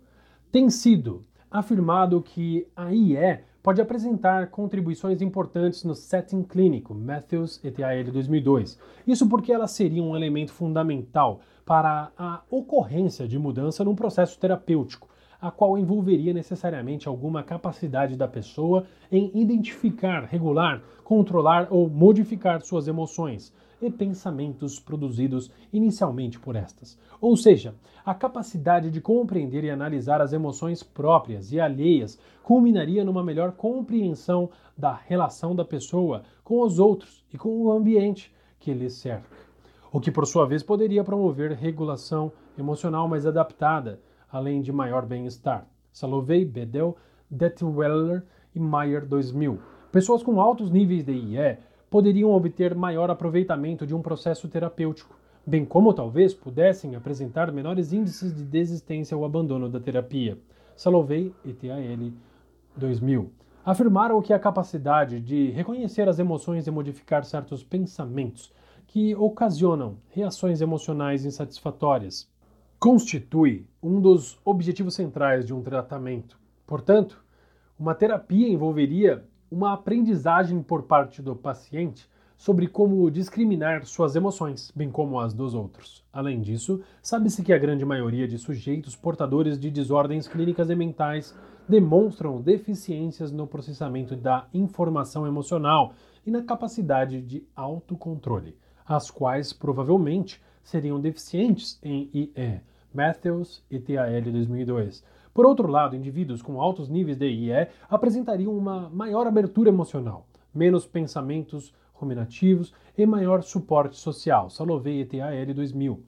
Tem sido afirmado que a IE pode apresentar contribuições importantes no setting clínico, Matthews et al. 2002. Isso porque ela seria um elemento fundamental para a ocorrência de mudança num processo terapêutico, a qual envolveria necessariamente alguma capacidade da pessoa em identificar, regular, controlar ou modificar suas emoções, e pensamentos produzidos inicialmente por estas. Ou seja, a capacidade de compreender e analisar as emoções próprias e alheias culminaria numa melhor compreensão da relação da pessoa com os outros e com o ambiente que lhe cerca. O que, por sua vez, poderia promover regulação emocional mais adaptada, além de maior bem-estar. Salovey, Bedell, Detweller e Meyer 2000. Pessoas com altos níveis de IE poderiam obter maior aproveitamento de um processo terapêutico, bem como talvez pudessem apresentar menores índices de desistência ou abandono da terapia. Salovey et al. 2000 afirmaram que a capacidade de reconhecer as emoções e modificar certos pensamentos que ocasionam reações emocionais insatisfatórias constitui um dos objetivos centrais de um tratamento. Portanto, uma terapia envolveria uma aprendizagem por parte do paciente sobre como discriminar suas emoções, bem como as dos outros. Além disso, sabe-se que a grande maioria de sujeitos portadores de desordens clínicas e mentais demonstram deficiências no processamento da informação emocional e na capacidade de autocontrole, as quais provavelmente seriam deficientes em IE. Matthews e TAL 2002 por outro lado, indivíduos com altos níveis de IE apresentariam uma maior abertura emocional, menos pensamentos ruminativos e maior suporte social. Salovey et al. 2000.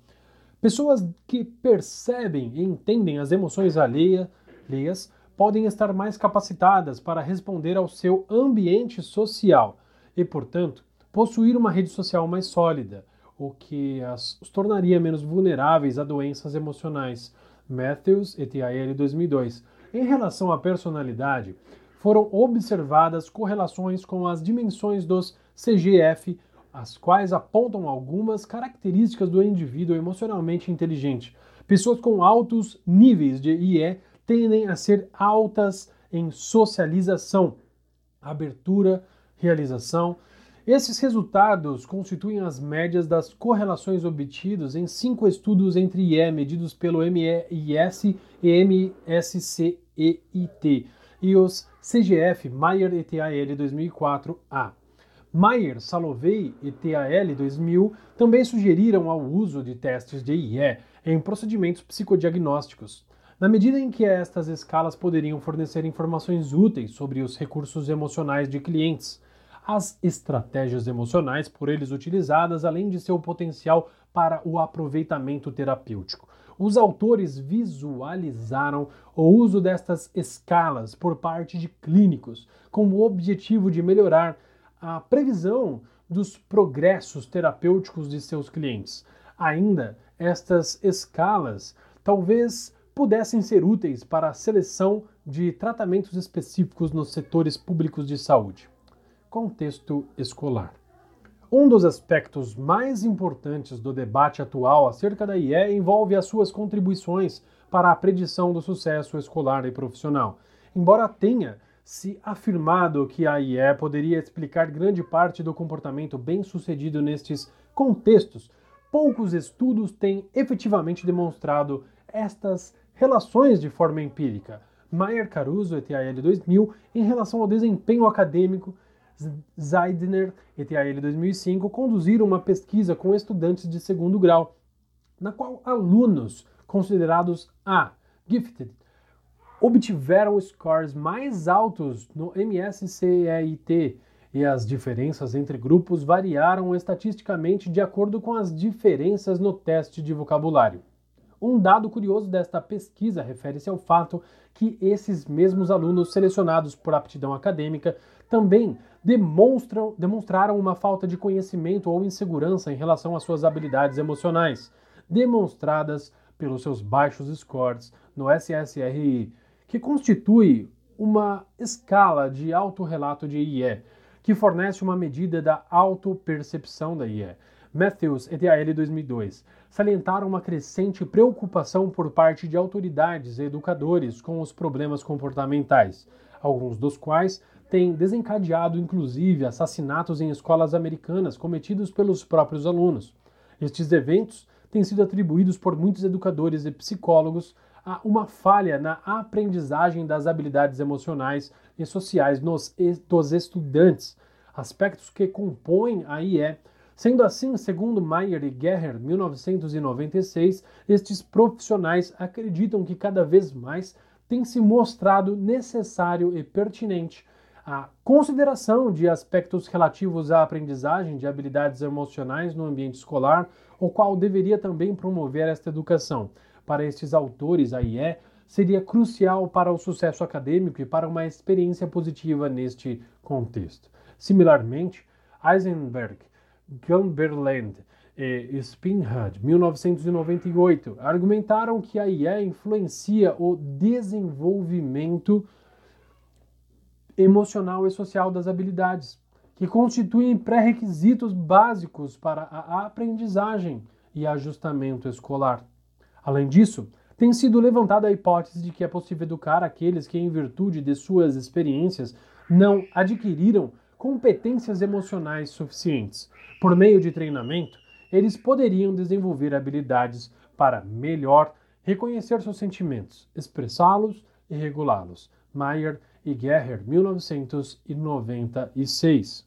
Pessoas que percebem e entendem as emoções alheias podem estar mais capacitadas para responder ao seu ambiente social e, portanto, possuir uma rede social mais sólida, o que as, os tornaria menos vulneráveis a doenças emocionais Matthews et al. 2002. Em relação à personalidade, foram observadas correlações com as dimensões dos CGF, as quais apontam algumas características do indivíduo emocionalmente inteligente. Pessoas com altos níveis de IE tendem a ser altas em socialização, abertura, realização, esses resultados constituem as médias das correlações obtidas em cinco estudos entre IE medidos pelo MEIS e MSCEIT e os CGF Mayer et al. 2004A. Mayer, Salovey e TAL 2000 também sugeriram ao uso de testes de IE em procedimentos psicodiagnósticos, na medida em que estas escalas poderiam fornecer informações úteis sobre os recursos emocionais de clientes as estratégias emocionais por eles utilizadas, além de seu potencial para o aproveitamento terapêutico. Os autores visualizaram o uso destas escalas por parte de clínicos, com o objetivo de melhorar a previsão dos progressos terapêuticos de seus clientes. Ainda, estas escalas talvez pudessem ser úteis para a seleção de tratamentos específicos nos setores públicos de saúde contexto escolar. Um dos aspectos mais importantes do debate atual acerca da IE envolve as suas contribuições para a predição do sucesso escolar e profissional. Embora tenha se afirmado que a IE poderia explicar grande parte do comportamento bem-sucedido nestes contextos, poucos estudos têm efetivamente demonstrado estas relações de forma empírica. Maier Caruso et al. 2000 em relação ao desempenho acadêmico Zeidner et al. 2005 conduziram uma pesquisa com estudantes de segundo grau, na qual alunos considerados A, gifted, obtiveram scores mais altos no MSCEIT e as diferenças entre grupos variaram estatisticamente de acordo com as diferenças no teste de vocabulário. Um dado curioso desta pesquisa refere-se ao fato que esses mesmos alunos selecionados por aptidão acadêmica também demonstram, demonstraram uma falta de conhecimento ou insegurança em relação às suas habilidades emocionais, demonstradas pelos seus baixos scores no SSRI, que constitui uma escala de autorrelato de IE, que fornece uma medida da autopercepção da IE. Matthews et al. 2002 salientaram uma crescente preocupação por parte de autoridades e educadores com os problemas comportamentais, alguns dos quais têm desencadeado inclusive assassinatos em escolas americanas cometidos pelos próprios alunos. Estes eventos têm sido atribuídos por muitos educadores e psicólogos a uma falha na aprendizagem das habilidades emocionais e sociais nos, dos estudantes, aspectos que compõem a IE Sendo assim, segundo Mayer e Geher, 1996, estes profissionais acreditam que cada vez mais tem se mostrado necessário e pertinente a consideração de aspectos relativos à aprendizagem de habilidades emocionais no ambiente escolar, o qual deveria também promover esta educação. Para estes autores, a IE seria crucial para o sucesso acadêmico e para uma experiência positiva neste contexto. Similarmente, Eisenberg Gumberland e Spinhad, 1998, argumentaram que a IA influencia o desenvolvimento emocional e social das habilidades, que constituem pré-requisitos básicos para a aprendizagem e ajustamento escolar. Além disso, tem sido levantada a hipótese de que é possível educar aqueles que, em virtude de suas experiências, não adquiriram competências emocionais suficientes. Por meio de treinamento, eles poderiam desenvolver habilidades para melhor reconhecer seus sentimentos, expressá-los e regulá-los. Mayer e Geher, 1996.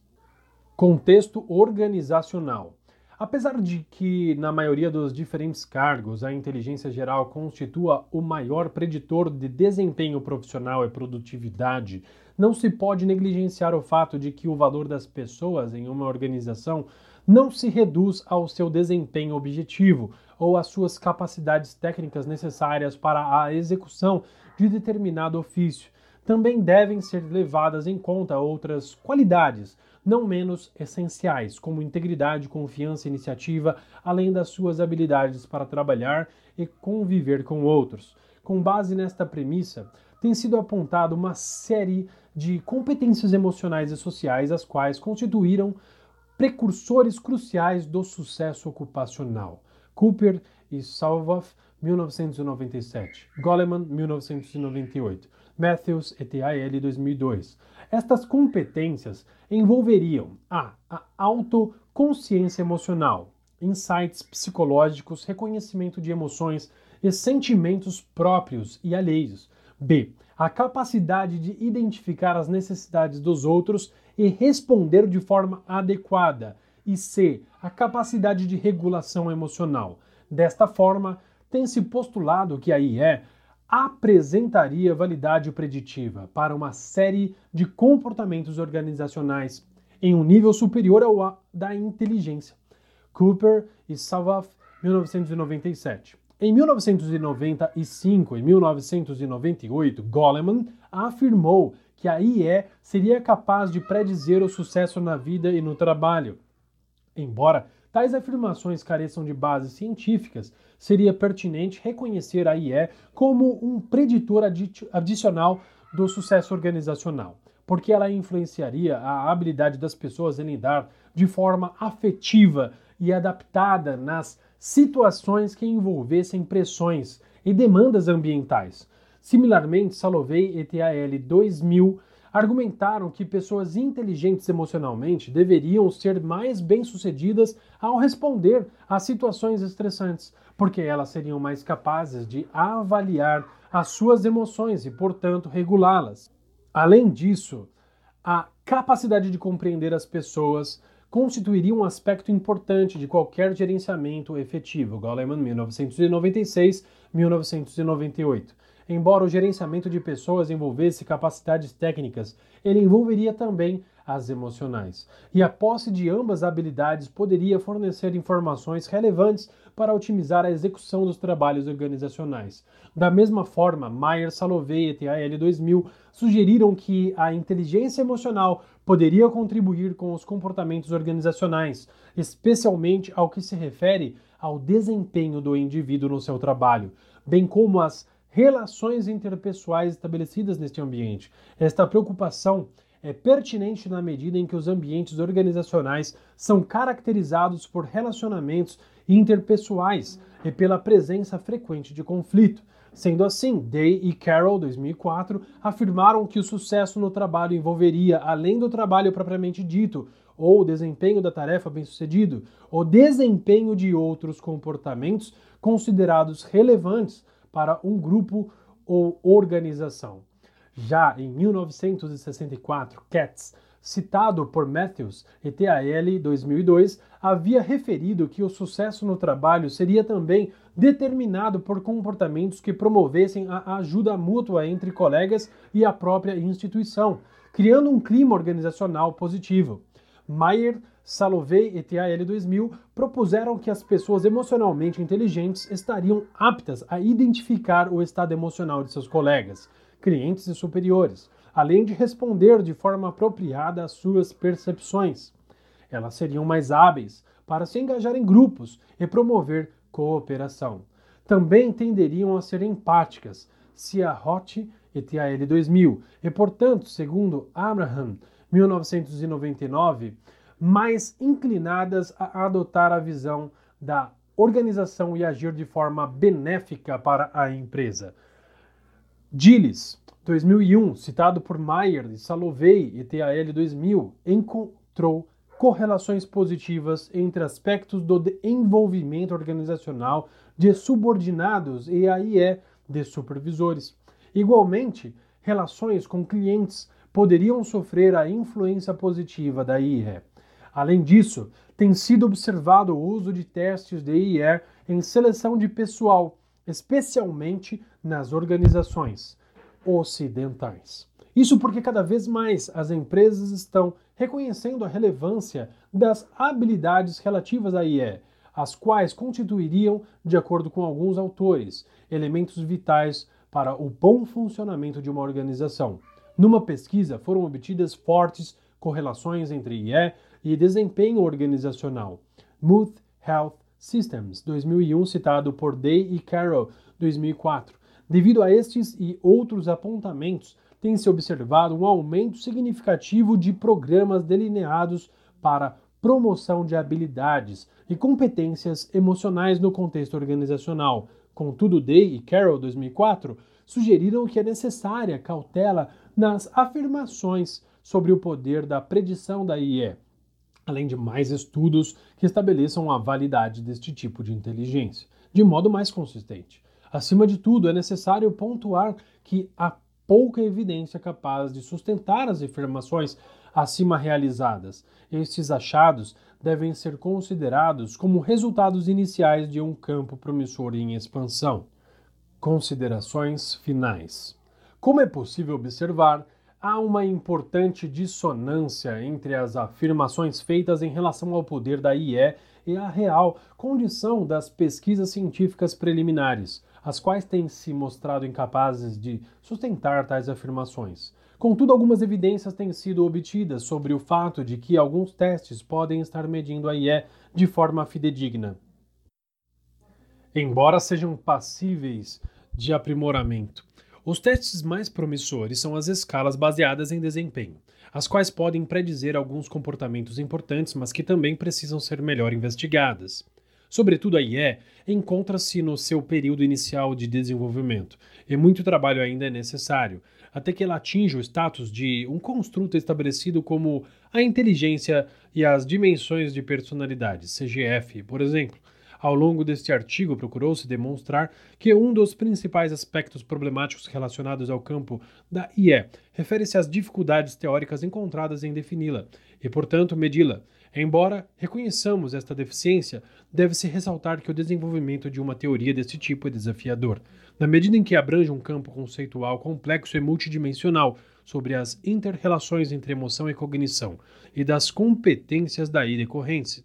Contexto organizacional. Apesar de que, na maioria dos diferentes cargos, a inteligência geral constitua o maior preditor de desempenho profissional e produtividade, não se pode negligenciar o fato de que o valor das pessoas em uma organização não se reduz ao seu desempenho objetivo ou às suas capacidades técnicas necessárias para a execução de determinado ofício. Também devem ser levadas em conta outras qualidades não menos essenciais, como integridade, confiança e iniciativa, além das suas habilidades para trabalhar e conviver com outros. Com base nesta premissa, tem sido apontada uma série de competências emocionais e sociais, as quais constituíram precursores cruciais do sucesso ocupacional. Cooper e Salvoff, 1997. Goleman, 1998. Matthews et al. 2002. Estas competências envolveriam a, a autoconsciência emocional, insights psicológicos, reconhecimento de emoções e sentimentos próprios e alheios. B. A capacidade de identificar as necessidades dos outros e responder de forma adequada. E C. A capacidade de regulação emocional. Desta forma, tem-se postulado que a IE apresentaria validade preditiva para uma série de comportamentos organizacionais em um nível superior ao da inteligência. Cooper e Savoff, 1997. Em 1995 e 1998, Goleman afirmou que a IE seria capaz de predizer o sucesso na vida e no trabalho. Embora tais afirmações careçam de bases científicas, seria pertinente reconhecer a IE como um preditor adicional do sucesso organizacional, porque ela influenciaria a habilidade das pessoas em lidar de forma afetiva e adaptada nas situações que envolvessem pressões e demandas ambientais. Similarmente, Salovey et al. 2000 argumentaram que pessoas inteligentes emocionalmente deveriam ser mais bem-sucedidas ao responder a situações estressantes, porque elas seriam mais capazes de avaliar as suas emoções e, portanto, regulá-las. Além disso, a capacidade de compreender as pessoas constituiria um aspecto importante de qualquer gerenciamento efetivo. Goleman, 1996-1998. Embora o gerenciamento de pessoas envolvesse capacidades técnicas, ele envolveria também as emocionais. E a posse de ambas habilidades poderia fornecer informações relevantes para otimizar a execução dos trabalhos organizacionais. Da mesma forma, Meyer, Salovey e TAL 2000 sugeriram que a inteligência emocional poderia contribuir com os comportamentos organizacionais, especialmente ao que se refere ao desempenho do indivíduo no seu trabalho, bem como as relações interpessoais estabelecidas neste ambiente. Esta preocupação é pertinente na medida em que os ambientes organizacionais são caracterizados por relacionamentos interpessoais e pela presença frequente de conflito. Sendo assim, Day e Carroll, 2004, afirmaram que o sucesso no trabalho envolveria, além do trabalho propriamente dito, ou desempenho da tarefa bem-sucedido, o desempenho de outros comportamentos considerados relevantes para um grupo ou organização. Já em 1964, Katz, citado por Matthews e TAL 2002, havia referido que o sucesso no trabalho seria também determinado por comportamentos que promovessem a ajuda mútua entre colegas e a própria instituição, criando um clima organizacional positivo. Mayer, Salovey e TAL 2000 propuseram que as pessoas emocionalmente inteligentes estariam aptas a identificar o estado emocional de seus colegas, clientes e superiores, além de responder de forma apropriada às suas percepções. Elas seriam mais hábeis para se engajar em grupos e promover cooperação. Também tenderiam a ser empáticas, se a Hot e TAL 2000, e portanto, segundo Abraham, 1999, mais inclinadas a adotar a visão da organização e agir de forma benéfica para a empresa. Gilles, 2001, citado por Mayer e Salovey e TAL 2000, encontrou correlações positivas entre aspectos do envolvimento organizacional de subordinados e a IE de supervisores. Igualmente, relações com clientes poderiam sofrer a influência positiva da IE. Além disso, tem sido observado o uso de testes de IE em seleção de pessoal, especialmente nas organizações ocidentais. Isso porque cada vez mais as empresas estão reconhecendo a relevância das habilidades relativas à IE, as quais constituiriam, de acordo com alguns autores, elementos vitais para o bom funcionamento de uma organização. Numa pesquisa foram obtidas fortes correlações entre IE e desempenho organizacional. Muth Health Systems, 2001, citado por Day e Carroll, 2004. Devido a estes e outros apontamentos, tem se observado um aumento significativo de programas delineados para promoção de habilidades e competências emocionais no contexto organizacional. Contudo, Day e Carroll, 2004, sugeriram que é necessária cautela nas afirmações sobre o poder da predição da IE, além de mais estudos que estabeleçam a validade deste tipo de inteligência, de modo mais consistente. Acima de tudo, é necessário pontuar que há pouca evidência capaz de sustentar as afirmações acima realizadas. Estes achados devem ser considerados como resultados iniciais de um campo promissor em expansão. Considerações finais. Como é possível observar, há uma importante dissonância entre as afirmações feitas em relação ao poder da IE e a real condição das pesquisas científicas preliminares as quais têm se mostrado incapazes de sustentar tais afirmações. Contudo, algumas evidências têm sido obtidas sobre o fato de que alguns testes podem estar medindo a IE de forma fidedigna. Embora sejam passíveis de aprimoramento, os testes mais promissores são as escalas baseadas em desempenho, as quais podem predizer alguns comportamentos importantes, mas que também precisam ser melhor investigadas. Sobretudo a IE encontra-se no seu período inicial de desenvolvimento e muito trabalho ainda é necessário, até que ela atinja o status de um construto estabelecido como a inteligência e as dimensões de personalidade, CGF, por exemplo. Ao longo deste artigo, procurou-se demonstrar que um dos principais aspectos problemáticos relacionados ao campo da IE refere-se às dificuldades teóricas encontradas em defini-la e, portanto, medi-la. Embora reconheçamos esta deficiência, deve-se ressaltar que o desenvolvimento de uma teoria desse tipo é desafiador, na medida em que abrange um campo conceitual complexo e multidimensional, sobre as interrelações entre emoção e cognição e das competências daí decorrentes,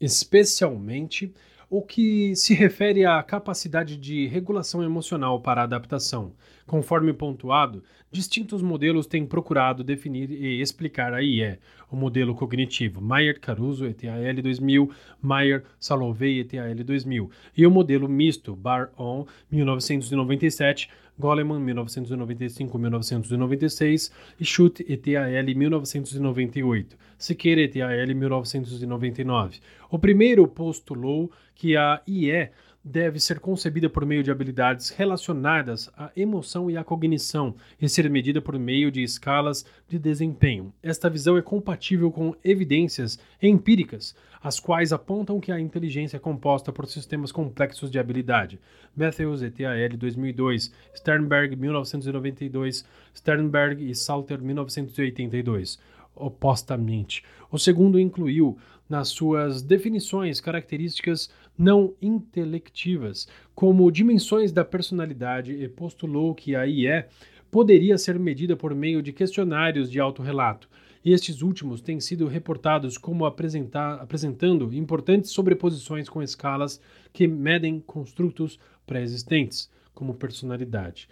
especialmente o que se refere à capacidade de regulação emocional para adaptação. Conforme pontuado, distintos modelos têm procurado definir e explicar a IE, o modelo cognitivo Mayer Caruso ETAL 2000, Mayer Salovey ETAL 2000, e o modelo misto Bar-On 1997, Goleman 1995-1996 e Schutt ETAL 1998, Siqueira ETAL 1999. O primeiro postulou que a IE deve ser concebida por meio de habilidades relacionadas à emoção e à cognição e ser medida por meio de escalas de desempenho. Esta visão é compatível com evidências empíricas, as quais apontam que a inteligência é composta por sistemas complexos de habilidade. Matthews et al. 2002, Sternberg 1992, Sternberg e Salter 1982 opostamente. O segundo incluiu nas suas definições características não intelectivas, como dimensões da personalidade, e postulou que a IE poderia ser medida por meio de questionários de autorrelato. Estes últimos têm sido reportados como apresentando importantes sobreposições com escalas que medem construtos pré-existentes, como personalidade,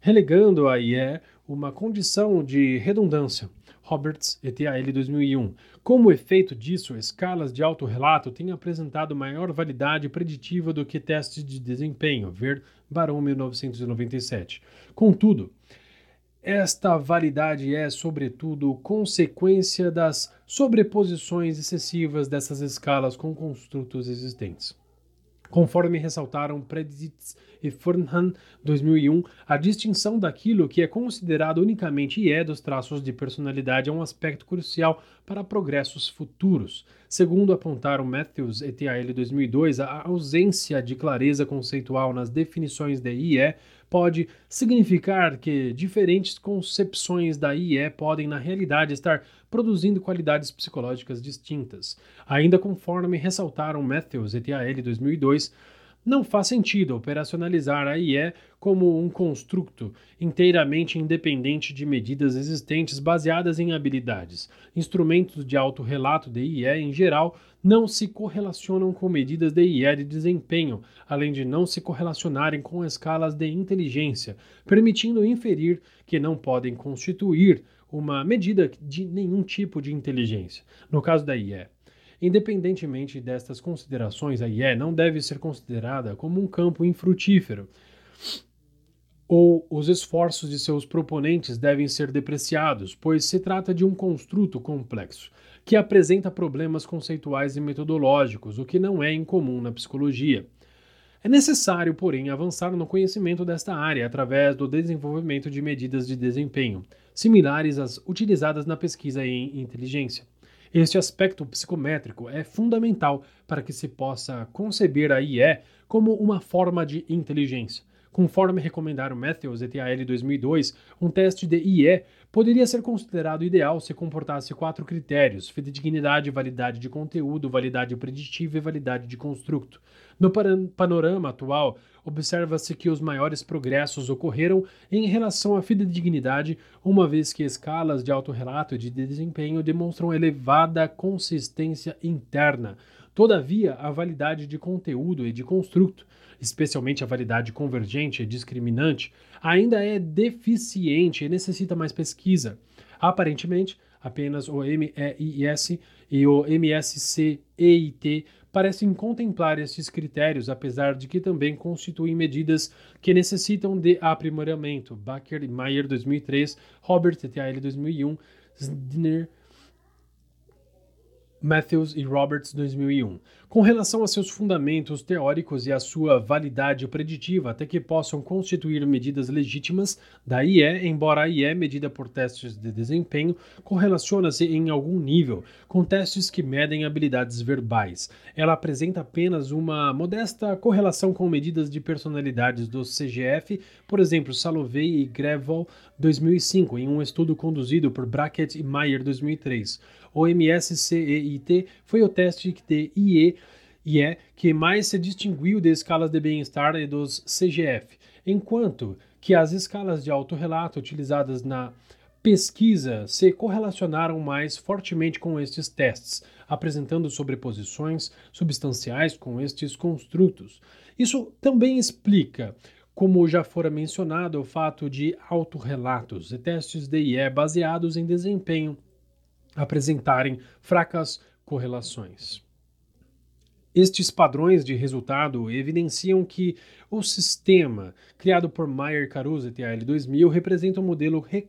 relegando a IE uma condição de redundância. Roberts et al. 2001. Como efeito disso, escalas de autorrelato têm apresentado maior validade preditiva do que testes de desempenho, ver Barão 1997. Contudo, esta validade é, sobretudo, consequência das sobreposições excessivas dessas escalas com construtos existentes. Conforme ressaltaram Preditz e Fernhan 2001, a distinção daquilo que é considerado unicamente e é dos traços de personalidade é um aspecto crucial para progressos futuros. Segundo apontaram Matthews et al. 2002, a ausência de clareza conceitual nas definições de IE pode significar que diferentes concepções da IE podem, na realidade, estar produzindo qualidades psicológicas distintas. Ainda conforme ressaltaram Matthews et al. 2002, não faz sentido operacionalizar a IE como um construto inteiramente independente de medidas existentes baseadas em habilidades. Instrumentos de autorrelato de IE, em geral, não se correlacionam com medidas de IE de desempenho, além de não se correlacionarem com escalas de inteligência, permitindo inferir que não podem constituir uma medida de nenhum tipo de inteligência. No caso da IE, Independentemente destas considerações, a IE não deve ser considerada como um campo infrutífero, ou os esforços de seus proponentes devem ser depreciados, pois se trata de um construto complexo, que apresenta problemas conceituais e metodológicos, o que não é incomum na psicologia. É necessário, porém, avançar no conhecimento desta área através do desenvolvimento de medidas de desempenho, similares às utilizadas na pesquisa em inteligência. Este aspecto psicométrico é fundamental para que se possa conceber a IE como uma forma de inteligência. Conforme recomendaram Matthews et al. 2002, um teste de IE poderia ser considerado ideal se comportasse quatro critérios: fidedignidade, validade de conteúdo, validade preditiva e validade de construto. No panorama atual, observa-se que os maiores progressos ocorreram em relação à fidedignidade, uma vez que escalas de autorrelato e de desempenho demonstram elevada consistência interna. Todavia, a validade de conteúdo e de construto, especialmente a validade convergente e discriminante, ainda é deficiente e necessita mais pesquisa. Aparentemente, apenas o MEIS e o MSCEIT parecem contemplar estes critérios, apesar de que também constituem medidas que necessitam de aprimoramento. Baker e Mayer 2003, Robert et al 2001, Zdner Matthews e Roberts 2001, com relação a seus fundamentos teóricos e a sua validade preditiva até que possam constituir medidas legítimas da IE, embora a IE, medida por testes de desempenho, correlaciona-se em algum nível com testes que medem habilidades verbais. Ela apresenta apenas uma modesta correlação com medidas de personalidades do CGF, por exemplo, Salovey e Grevol 2005, em um estudo conduzido por Brackett e Mayer 2003. O MSCEIT foi o teste de IE IE que mais se distinguiu de escalas de bem-estar e dos CGF, enquanto que as escalas de autorrelato utilizadas na pesquisa se correlacionaram mais fortemente com estes testes, apresentando sobreposições substanciais com estes construtos. Isso também explica como já fora mencionado, o fato de autorrelatos e testes de IE baseados em desempenho apresentarem fracas correlações. Estes padrões de resultado evidenciam que o sistema criado por Meyer Caruso et al. 2000 representa um modelo re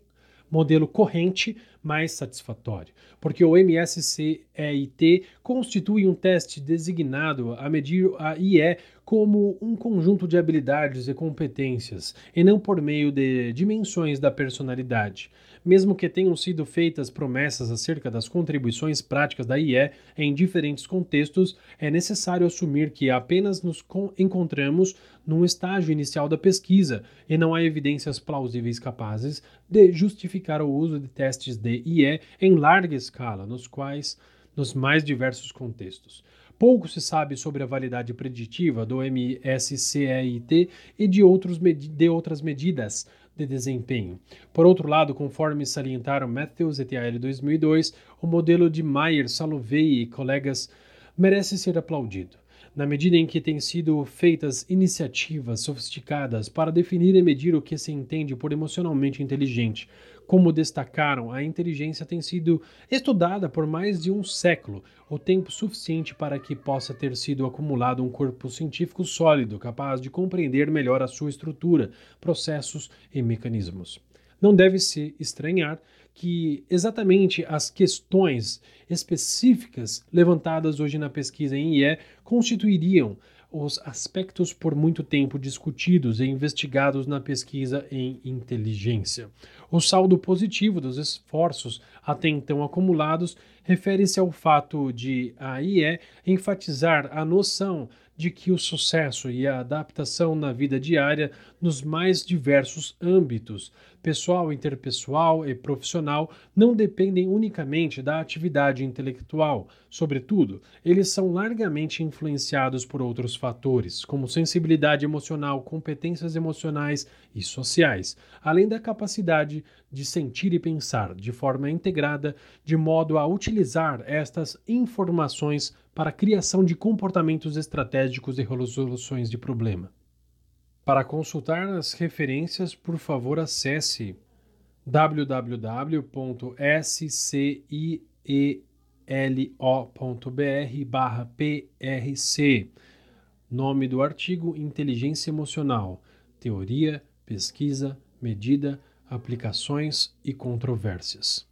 modelo corrente mais satisfatório, porque o MSCEIT constitui um teste designado a medir a IE como um conjunto de habilidades e competências, e não por meio de dimensões da personalidade. Mesmo que tenham sido feitas promessas acerca das contribuições práticas da IE em diferentes contextos, é necessário assumir que apenas nos encontramos num estágio inicial da pesquisa e não há evidências plausíveis capazes de justificar o uso de testes de IE em larga escala, nos quais nos mais diversos contextos. Pouco se sabe sobre a validade preditiva do MSCEIT e de, outros de outras medidas de desempenho. Por outro lado, conforme salientaram Matthews et al. 2002, o modelo de Mayer, Salovey e colegas merece ser aplaudido na medida em que têm sido feitas iniciativas sofisticadas para definir e medir o que se entende por emocionalmente inteligente. Como destacaram, a inteligência tem sido estudada por mais de um século, o tempo suficiente para que possa ter sido acumulado um corpo científico sólido, capaz de compreender melhor a sua estrutura, processos e mecanismos. Não deve se estranhar que exatamente as questões específicas levantadas hoje na pesquisa em IE constituiriam os aspectos por muito tempo discutidos e investigados na pesquisa em inteligência. O saldo positivo dos esforços até então acumulados refere-se ao fato de a IE enfatizar a noção de que o sucesso e a adaptação na vida diária nos mais diversos âmbitos, pessoal, interpessoal e profissional, não dependem unicamente da atividade intelectual. Sobretudo, eles são largamente influenciados por outros fatores, como sensibilidade emocional, competências emocionais e sociais, além da capacidade de sentir e pensar de forma integrada, de modo a utilizar estas informações para a criação de comportamentos estratégicos e resoluções de problema. Para consultar as referências, por favor, acesse www.scielo.br/prc. Nome do artigo: Inteligência Emocional, Teoria, Pesquisa, Medida, Aplicações e Controvérsias.